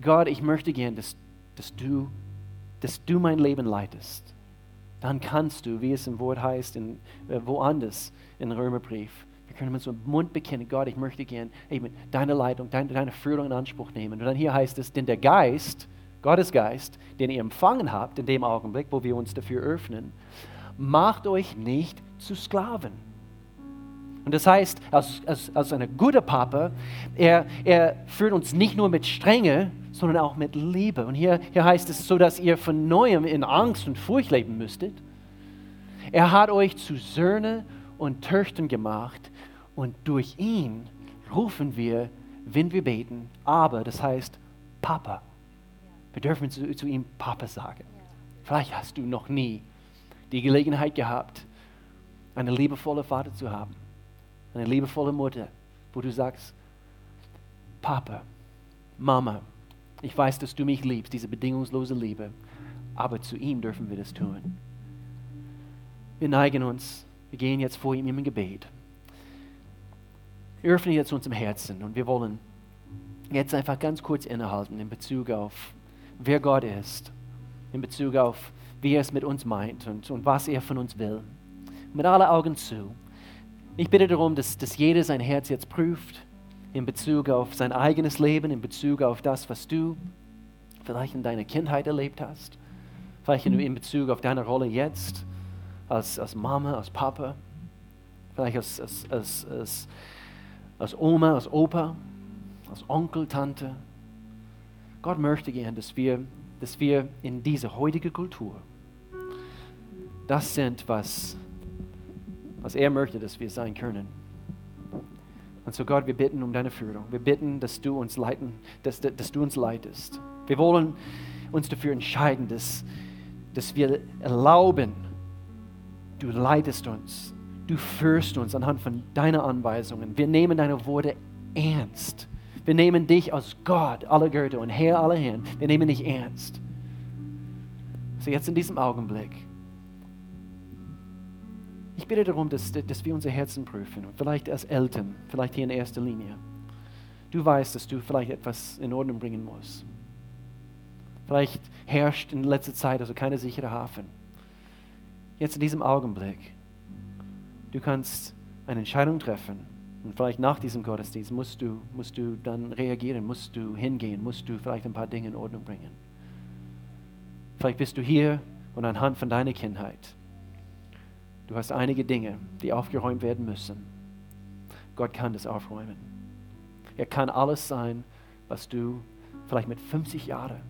Gott, ich möchte gern, dass, dass, du, dass du mein Leben leitest, dann kannst du, wie es im Wort heißt, in, äh, woanders in Römerbrief, wir können so einem Mund bekennen, Gott, ich möchte gern eben deine Leitung, deine, deine Führung in Anspruch nehmen. Und dann hier heißt es, denn der Geist, Gottes Geist, den ihr empfangen habt in dem Augenblick, wo wir uns dafür öffnen, macht euch nicht zu Sklaven und das heißt, als, als, als ein guter Papa, er, er führt uns nicht nur mit Strenge, sondern auch mit Liebe. Und hier, hier heißt es so, dass ihr von neuem in Angst und Furcht leben müsstet. Er hat euch zu Söhne und Töchtern gemacht und durch ihn rufen wir, wenn wir beten, aber das heißt Papa. Wir dürfen zu, zu ihm Papa sagen. Vielleicht hast du noch nie die Gelegenheit gehabt, einen liebevollen Vater zu haben eine liebevolle Mutter, wo du sagst, Papa, Mama, ich weiß, dass du mich liebst, diese bedingungslose Liebe, aber zu ihm dürfen wir das tun. Wir neigen uns, wir gehen jetzt vor ihm im Gebet. öffne jetzt unserem Herzen und wir wollen jetzt einfach ganz kurz innehalten in Bezug auf, wer Gott ist, in Bezug auf, wie er es mit uns meint und, und was er von uns will. Mit allen Augen zu. Ich bitte darum, dass, dass jeder sein Herz jetzt prüft in Bezug auf sein eigenes Leben, in Bezug auf das, was du vielleicht in deiner Kindheit erlebt hast, vielleicht in, Bezug auf deine Rolle jetzt als, als Mama, als Papa, vielleicht als, als, als, als, als Oma, als Opa, als Onkel, Tante. Gott möchte gern, dass wir, dass wir in dieser heutigen Kultur das sind, was, was er möchte, dass wir sein können. Und so Gott, wir bitten um deine Führung. Wir bitten, dass du uns leiten, dass, dass du uns leitest. Wir wollen uns dafür entscheiden, dass, dass wir erlauben, du leitest uns, du führst uns anhand von deinen Anweisungen. Wir nehmen deine Worte ernst. Wir nehmen dich als Gott aller Götter und Herr aller Herren. Wir nehmen dich ernst. So jetzt in diesem Augenblick. Ich bitte darum, dass, dass wir unser Herzen prüfen. Und vielleicht als Eltern, vielleicht hier in erster Linie. Du weißt, dass du vielleicht etwas in Ordnung bringen musst. Vielleicht herrscht in letzter Zeit also keine sichere Hafen. Jetzt in diesem Augenblick, du kannst eine Entscheidung treffen. Und vielleicht nach diesem Gottesdienst musst du, musst du dann reagieren, musst du hingehen, musst du vielleicht ein paar Dinge in Ordnung bringen. Vielleicht bist du hier und anhand von deiner Kindheit, du hast einige Dinge, die aufgeräumt werden müssen. Gott kann das aufräumen. Er kann alles sein, was du vielleicht mit 50 Jahren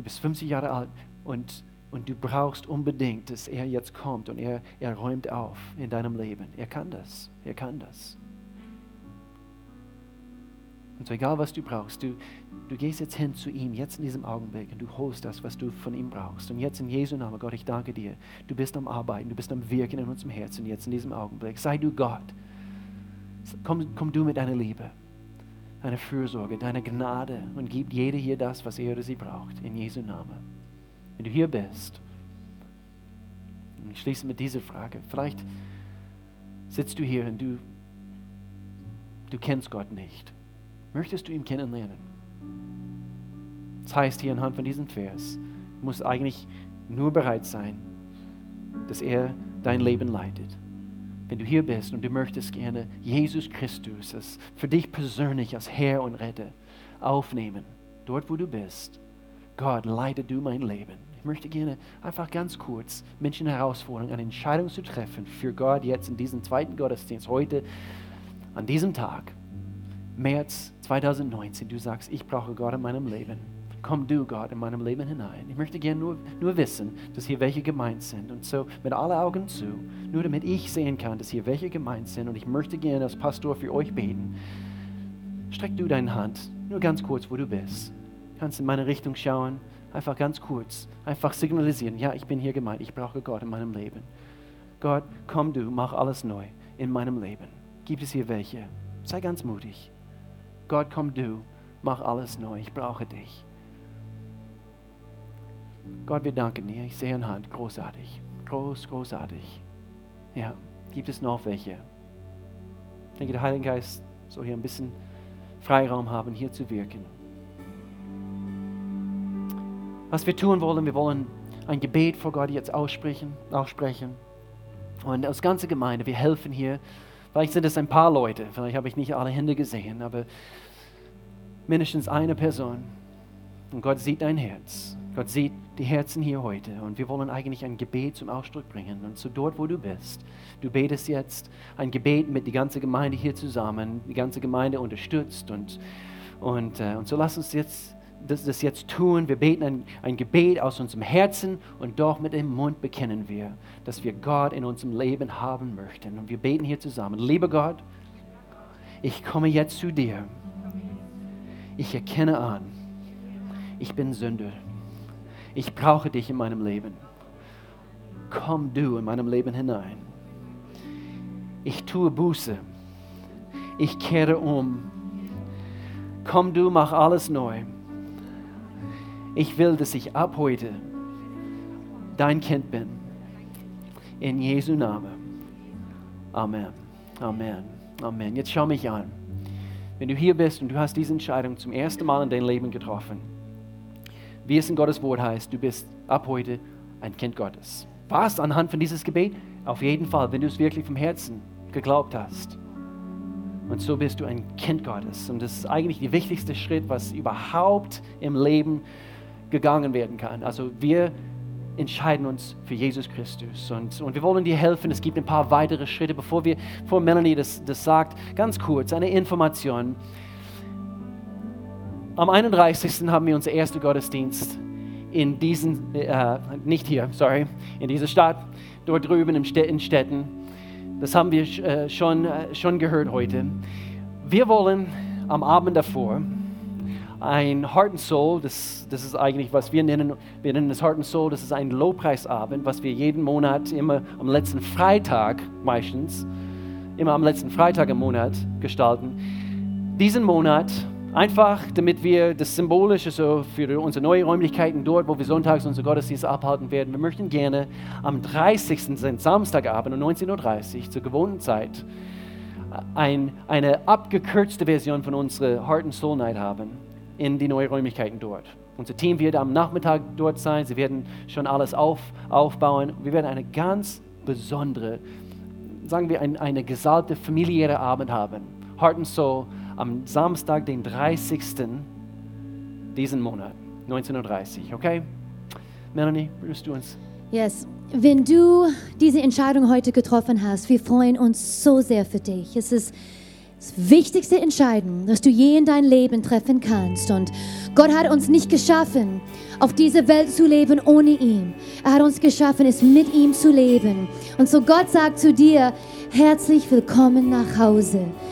du bist 50 Jahre alt und, und du brauchst unbedingt, dass er jetzt kommt und er, er räumt auf in deinem Leben. Er kann das. Er kann das. Und so egal, was du brauchst, du, du gehst jetzt hin zu ihm, jetzt in diesem Augenblick, und du holst das, was du von ihm brauchst. Und jetzt in Jesu Namen, Gott, ich danke dir. Du bist am Arbeiten, du bist am Wirken in unserem Herzen, jetzt in diesem Augenblick. Sei du Gott. Komm, komm du mit deiner Liebe deine Fürsorge, deine Gnade und gib jeder hier das, was er oder sie braucht, in Jesu Namen. Wenn du hier bist, ich schließe mit dieser Frage, vielleicht sitzt du hier und du, du kennst Gott nicht. Möchtest du ihn kennenlernen? Das heißt hier anhand von diesem Vers, du musst eigentlich nur bereit sein, dass er dein Leben leitet wenn du hier bist und du möchtest gerne Jesus Christus als, für dich persönlich als Herr und Retter aufnehmen, dort wo du bist, Gott, leite du mein Leben. Ich möchte gerne einfach ganz kurz Menschen herausfordern, eine Entscheidung zu treffen für Gott jetzt in diesem zweiten Gottesdienst, heute, an diesem Tag, März 2019. Du sagst, ich brauche Gott in meinem Leben komm du, Gott, in meinem Leben hinein. Ich möchte gerne nur, nur wissen, dass hier welche gemeint sind. Und so mit allen Augen zu, nur damit ich sehen kann, dass hier welche gemeint sind. Und ich möchte gerne als Pastor für euch beten. Streck du deine Hand, nur ganz kurz, wo du bist. Kannst in meine Richtung schauen, einfach ganz kurz, einfach signalisieren, ja, ich bin hier gemeint, ich brauche Gott in meinem Leben. Gott, komm du, mach alles neu in meinem Leben. Gibt es hier welche? Sei ganz mutig. Gott, komm du, mach alles neu, ich brauche dich. Gott, wir danken dir. Ich sehe eine Hand. Großartig. Groß, großartig. Ja, gibt es noch welche? Ich denke, der Heilige Geist soll hier ein bisschen Freiraum haben, hier zu wirken. Was wir tun wollen, wir wollen ein Gebet vor Gott jetzt aussprechen, aussprechen. Und als ganze Gemeinde, wir helfen hier. Vielleicht sind es ein paar Leute, vielleicht habe ich nicht alle Hände gesehen, aber mindestens eine Person. Und Gott sieht dein Herz. Gott sieht die Herzen hier heute und wir wollen eigentlich ein Gebet zum Ausdruck bringen. Und so dort, wo du bist, du betest jetzt ein Gebet mit der ganzen Gemeinde hier zusammen, die ganze Gemeinde unterstützt und, und, äh, und so lass uns jetzt das, das jetzt tun. Wir beten ein, ein Gebet aus unserem Herzen und doch mit dem Mund bekennen wir, dass wir Gott in unserem Leben haben möchten. Und wir beten hier zusammen. Lieber Gott, ich komme jetzt zu dir. Ich erkenne an, ich bin Sünder ich brauche dich in meinem Leben. Komm du in meinem Leben hinein. Ich tue Buße. Ich kehre um. Komm du, mach alles neu. Ich will, dass ich ab heute dein Kind bin. In Jesu Namen. Amen. Amen. Amen. Jetzt schau mich an. Wenn du hier bist und du hast diese Entscheidung zum ersten Mal in deinem Leben getroffen, wie es in Gottes Wort heißt, du bist ab heute ein Kind Gottes. Was anhand von dieses Gebet? Auf jeden Fall, wenn du es wirklich vom Herzen geglaubt hast. Und so bist du ein Kind Gottes. Und das ist eigentlich der wichtigste Schritt, was überhaupt im Leben gegangen werden kann. Also wir entscheiden uns für Jesus Christus. Und, und wir wollen dir helfen. Es gibt ein paar weitere Schritte, bevor, wir, bevor Melanie das, das sagt. Ganz kurz, eine Information. Am 31. haben wir unseren ersten Gottesdienst in diesen, äh, nicht hier, sorry, in dieser Stadt, dort drüben in Städten. Das haben wir äh, schon, äh, schon gehört heute. Wir wollen am Abend davor ein Heart and Soul, das, das ist eigentlich, was wir nennen, wir nennen das Heart and Soul, das ist ein Lobpreisabend, was wir jeden Monat immer am letzten Freitag meistens, immer am letzten Freitag im Monat gestalten. Diesen Monat Einfach, damit wir das Symbolische so für unsere neuen Räumlichkeiten dort, wo wir sonntags unsere Gottesdienste abhalten werden, wir möchten gerne am 30. Samstagabend um 19.30 Uhr zur gewohnten Zeit ein, eine abgekürzte Version von unserer Heart and Soul Night haben in die neuen Räumlichkeiten dort. Unser Team wird am Nachmittag dort sein. Sie werden schon alles auf, aufbauen. Wir werden eine ganz besondere, sagen wir, ein, eine gesalbte familiäre Abend haben. Heart and Soul am Samstag, den 30. diesen Monat, 19.30 Uhr, okay? Melanie, würdest du uns? Yes. Wenn du diese Entscheidung heute getroffen hast, wir freuen uns so sehr für dich. Es ist das wichtigste Entscheiden, das du je in dein Leben treffen kannst. Und Gott hat uns nicht geschaffen, auf diese Welt zu leben ohne ihn. Er hat uns geschaffen, es mit ihm zu leben. Und so Gott sagt zu dir, herzlich willkommen nach Hause.